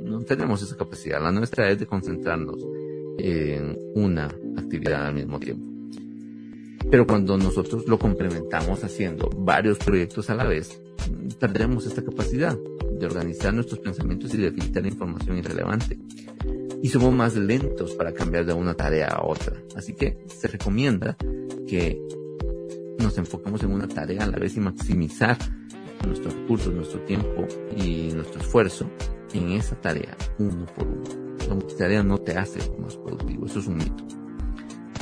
Speaker 1: No tenemos esa capacidad. La nuestra es de concentrarnos en una actividad al mismo tiempo. Pero cuando nosotros lo complementamos haciendo varios proyectos a la vez, tendremos esta capacidad de organizar nuestros pensamientos y de filtrar información irrelevante. Y somos más lentos para cambiar de una tarea a otra. Así que se recomienda que nos enfoquemos en una tarea a la vez y maximizar nuestros recursos, nuestro tiempo y nuestro esfuerzo en esa tarea uno por uno. La tarea no te hace más productivo, eso es un mito.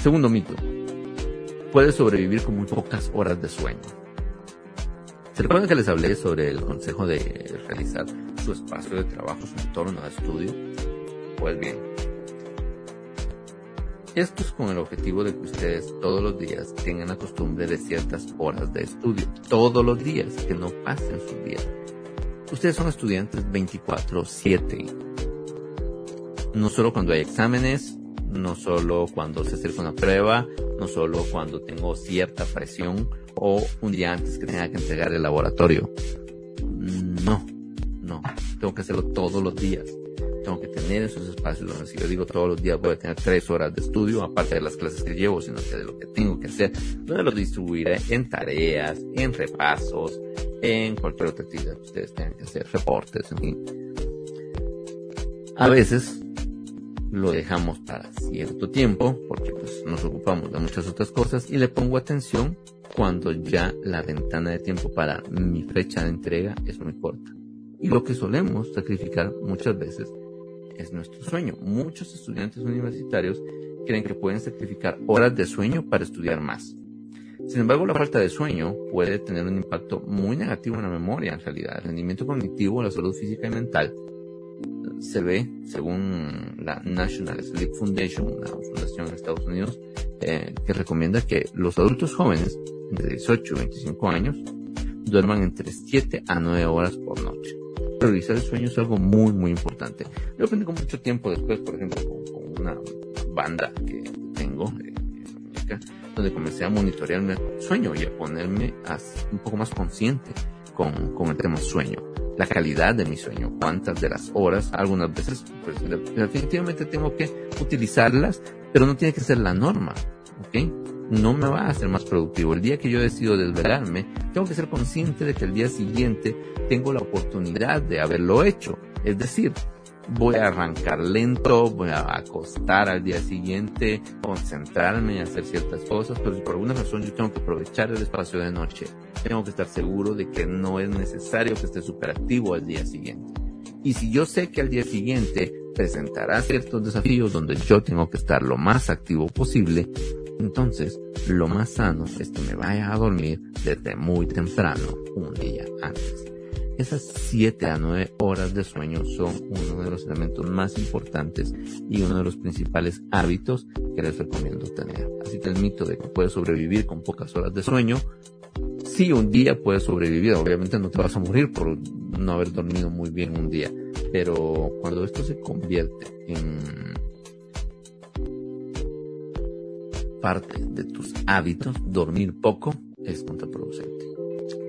Speaker 1: Segundo mito, puedes sobrevivir con muy pocas horas de sueño. ¿Se recuerdan que les hablé sobre el consejo de realizar su espacio de trabajo, su entorno de estudio? Pues bien, esto es con el objetivo de que ustedes todos los días tengan la costumbre de ciertas horas de estudio. Todos los días, que no pasen sus días. Ustedes son estudiantes 24/7. No solo cuando hay exámenes, no solo cuando se acerca una prueba, no solo cuando tengo cierta presión o un día antes que tenga que entregar el laboratorio. No, no, tengo que hacerlo todos los días tengo que tener esos espacios donde si yo digo todos los días voy a tener tres horas de estudio, aparte de las clases que llevo, sino que de lo que tengo que hacer, donde lo distribuiré en tareas, en repasos, en cualquier otra actividad que ustedes tengan que hacer, reportes, en fin. A veces lo dejamos para cierto tiempo, porque pues, nos ocupamos de muchas otras cosas, y le pongo atención cuando ya la ventana de tiempo para mi fecha de entrega es muy corta. Y lo que solemos sacrificar muchas veces es nuestro sueño. Muchos estudiantes universitarios creen que pueden sacrificar horas de sueño para estudiar más. Sin embargo, la falta de sueño puede tener un impacto muy negativo en la memoria, en realidad. El rendimiento cognitivo, la salud física y mental se ve, según la National Sleep Foundation, una fundación en Estados Unidos, eh, que recomienda que los adultos jóvenes, entre 18 y 25 años, duerman entre 7 a 9 horas por noche priorizar el sueño es algo muy, muy importante. Yo aprendí mucho tiempo después, por ejemplo, con, una banda que tengo, eh, donde comencé a monitorear mi sueño y a ponerme un poco más consciente con, con el tema sueño. La calidad de mi sueño, cuántas de las horas, algunas veces, pues definitivamente tengo que utilizarlas, pero no tiene que ser la norma, ¿ok? no me va a hacer más productivo. El día que yo decido desvelarme, tengo que ser consciente de que el día siguiente tengo la oportunidad de haberlo hecho. Es decir, voy a arrancar lento, voy a acostar al día siguiente, concentrarme en hacer ciertas cosas, pero si por alguna razón yo tengo que aprovechar el espacio de noche, tengo que estar seguro de que no es necesario que esté superactivo al día siguiente. Y si yo sé que al día siguiente presentará ciertos desafíos donde yo tengo que estar lo más activo posible, entonces, lo más sano es que me vaya a dormir desde muy temprano, un día antes. Esas 7 a 9 horas de sueño son uno de los elementos más importantes y uno de los principales hábitos que les recomiendo tener. Así que el mito de que puedes sobrevivir con pocas horas de sueño, sí, un día puedes sobrevivir, obviamente no te vas a morir por no haber dormido muy bien un día, pero cuando esto se convierte en parte de tus hábitos, dormir poco es contraproducente.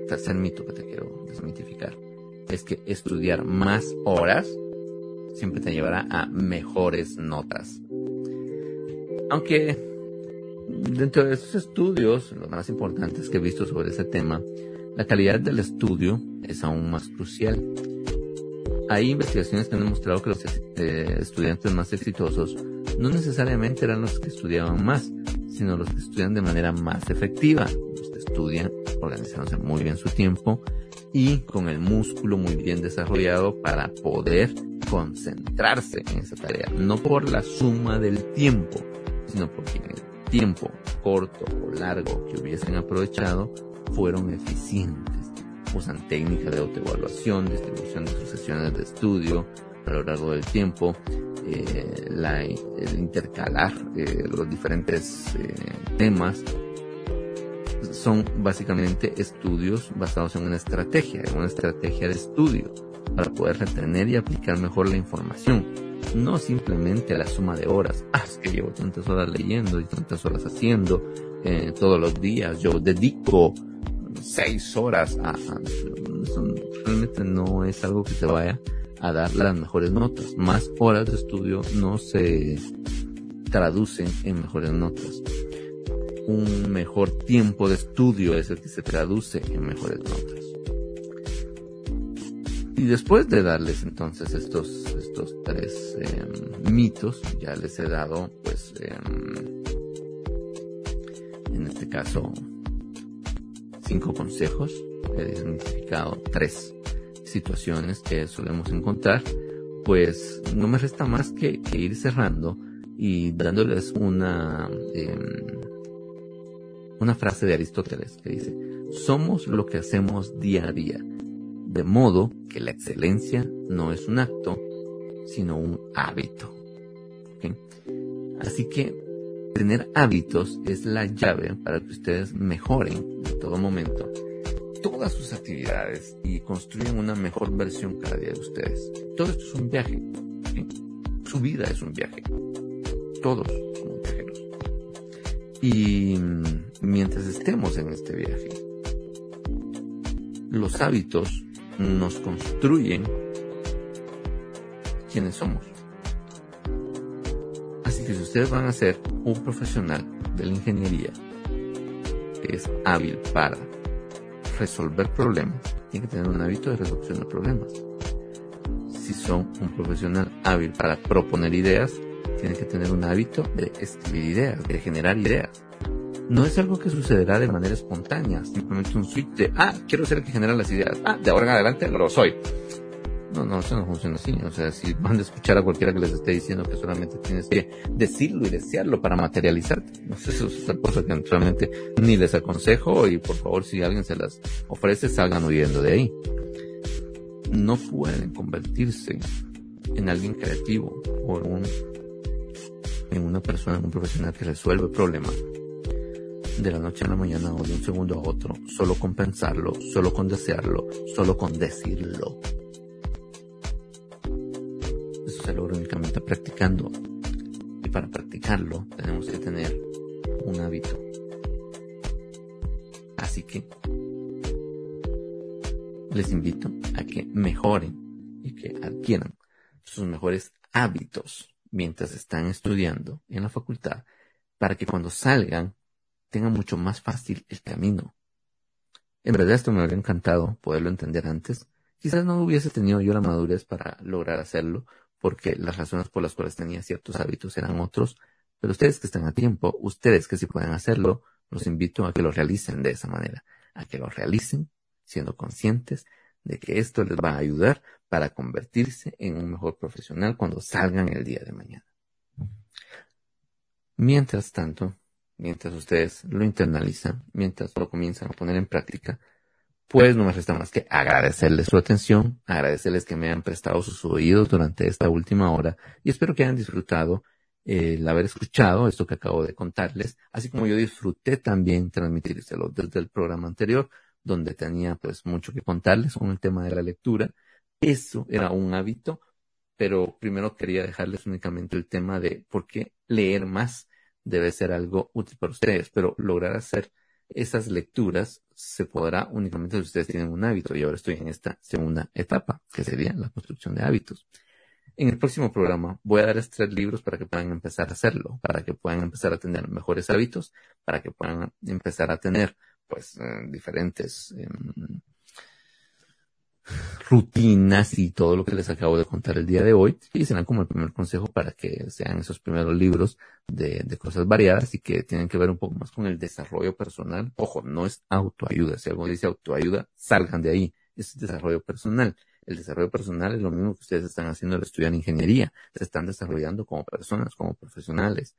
Speaker 1: Tercer mito que te quiero desmitificar es que estudiar más horas siempre te llevará a mejores notas. Aunque dentro de esos estudios, los más importantes que he visto sobre ese tema, la calidad del estudio es aún más crucial. Hay investigaciones que han demostrado que los eh, estudiantes más exitosos no necesariamente eran los que estudiaban más, sino los que estudian de manera más efectiva, los que estudian organizándose muy bien su tiempo y con el músculo muy bien desarrollado para poder concentrarse en esa tarea, no por la suma del tiempo, sino porque en el tiempo corto o largo que hubiesen aprovechado fueron eficientes. Usan técnicas de autoevaluación, distribución de sus sesiones de estudio a lo largo del tiempo, eh, la, el intercalar eh, los diferentes eh, temas son básicamente estudios basados en una estrategia, en una estrategia de estudio para poder retener y aplicar mejor la información. No simplemente la suma de horas. Ah, es que llevo tantas horas leyendo y tantas horas haciendo eh, todos los días. Yo dedico seis horas a, realmente no es algo que se vaya a dar las mejores notas. Más horas de estudio no se traducen en mejores notas. Un mejor tiempo de estudio es el que se traduce en mejores notas. Y después de darles entonces estos, estos tres em, mitos, ya les he dado, pues, em, en este caso, cinco consejos. He identificado tres situaciones que solemos encontrar. Pues no me resta más que, ir cerrando y dándoles una, em, una frase de Aristóteles que dice, somos lo que hacemos día a día de modo que la excelencia no es un acto, sino un hábito. Así que tener hábitos es la llave para que ustedes mejoren en todo momento todas sus actividades y construyan una mejor versión cada día de ustedes. Todo esto es un viaje. Su vida es un viaje. Todos. Y mientras estemos en este viaje, los hábitos nos construyen quienes somos. Así que si ustedes van a ser un profesional de la ingeniería que es hábil para resolver problemas, tienen que tener un hábito de resolución de problemas. Si son un profesional hábil para proponer ideas, tienen que tener un hábito de escribir ideas, de generar ideas no es algo que sucederá de manera espontánea, simplemente un switch de, ah, quiero ser el que genera las ideas, ah, de ahora en adelante lo soy. No, no, eso no funciona así. O sea, si van a escuchar a cualquiera que les esté diciendo que solamente tienes que decirlo y desearlo para materializarte. No sé, eso es otra cosa que realmente ni les aconsejo y por favor, si alguien se las ofrece, salgan huyendo de ahí. No pueden convertirse en alguien creativo o en, un, en una persona, un profesional que resuelve problemas de la noche a la mañana o de un segundo a otro, solo con pensarlo, solo con desearlo, solo con decirlo. Eso se logra únicamente practicando. Y para practicarlo tenemos que tener un hábito. Así que les invito a que mejoren y que adquieran sus mejores hábitos mientras están estudiando en la facultad para que cuando salgan tenga mucho más fácil el camino. En verdad esto me habría encantado poderlo entender antes. Quizás no hubiese tenido yo la madurez para lograr hacerlo, porque las razones por las cuales tenía ciertos hábitos eran otros, pero ustedes que están a tiempo, ustedes que sí pueden hacerlo, los invito a que lo realicen de esa manera, a que lo realicen siendo conscientes de que esto les va a ayudar para convertirse en un mejor profesional cuando salgan el día de mañana. Mientras tanto, mientras ustedes lo internalizan, mientras lo comienzan a poner en práctica, pues no me resta más que agradecerles su atención, agradecerles que me hayan prestado sus oídos durante esta última hora y espero que hayan disfrutado el haber escuchado esto que acabo de contarles, así como yo disfruté también transmitírselo desde el programa anterior, donde tenía pues mucho que contarles con el tema de la lectura. Eso era un hábito, pero primero quería dejarles únicamente el tema de por qué leer más debe ser algo útil para ustedes, pero lograr hacer esas lecturas se podrá únicamente si ustedes tienen un hábito y ahora estoy en esta segunda etapa, que sería la construcción de hábitos. En el próximo programa voy a darles tres libros para que puedan empezar a hacerlo, para que puedan empezar a tener mejores hábitos, para que puedan empezar a tener pues eh, diferentes em, rutinas y todo lo que les acabo de contar el día de hoy y serán como el primer consejo para que sean esos primeros libros de, de, cosas variadas y que tienen que ver un poco más con el desarrollo personal. Ojo, no es autoayuda. Si algo dice autoayuda, salgan de ahí. Es desarrollo personal. El desarrollo personal es lo mismo que ustedes están haciendo al estudiar ingeniería. Se están desarrollando como personas, como profesionales,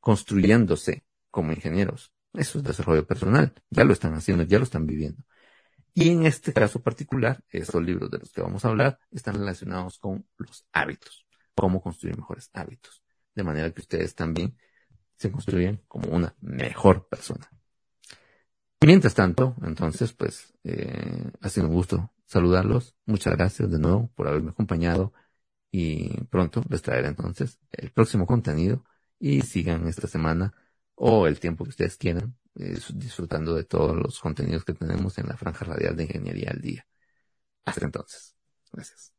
Speaker 1: construyéndose como ingenieros. Eso es desarrollo personal. Ya lo están haciendo, ya lo están viviendo. Y en este caso particular, estos libros de los que vamos a hablar están relacionados con los hábitos, cómo construir mejores hábitos, de manera que ustedes también se construyen como una mejor persona. Mientras tanto, entonces, pues, eh, ha sido un gusto saludarlos. Muchas gracias de nuevo por haberme acompañado y pronto les traeré entonces el próximo contenido y sigan esta semana o el tiempo que ustedes quieran disfrutando de todos los contenidos que tenemos en la franja radial de Ingeniería al Día. Hasta entonces. Gracias.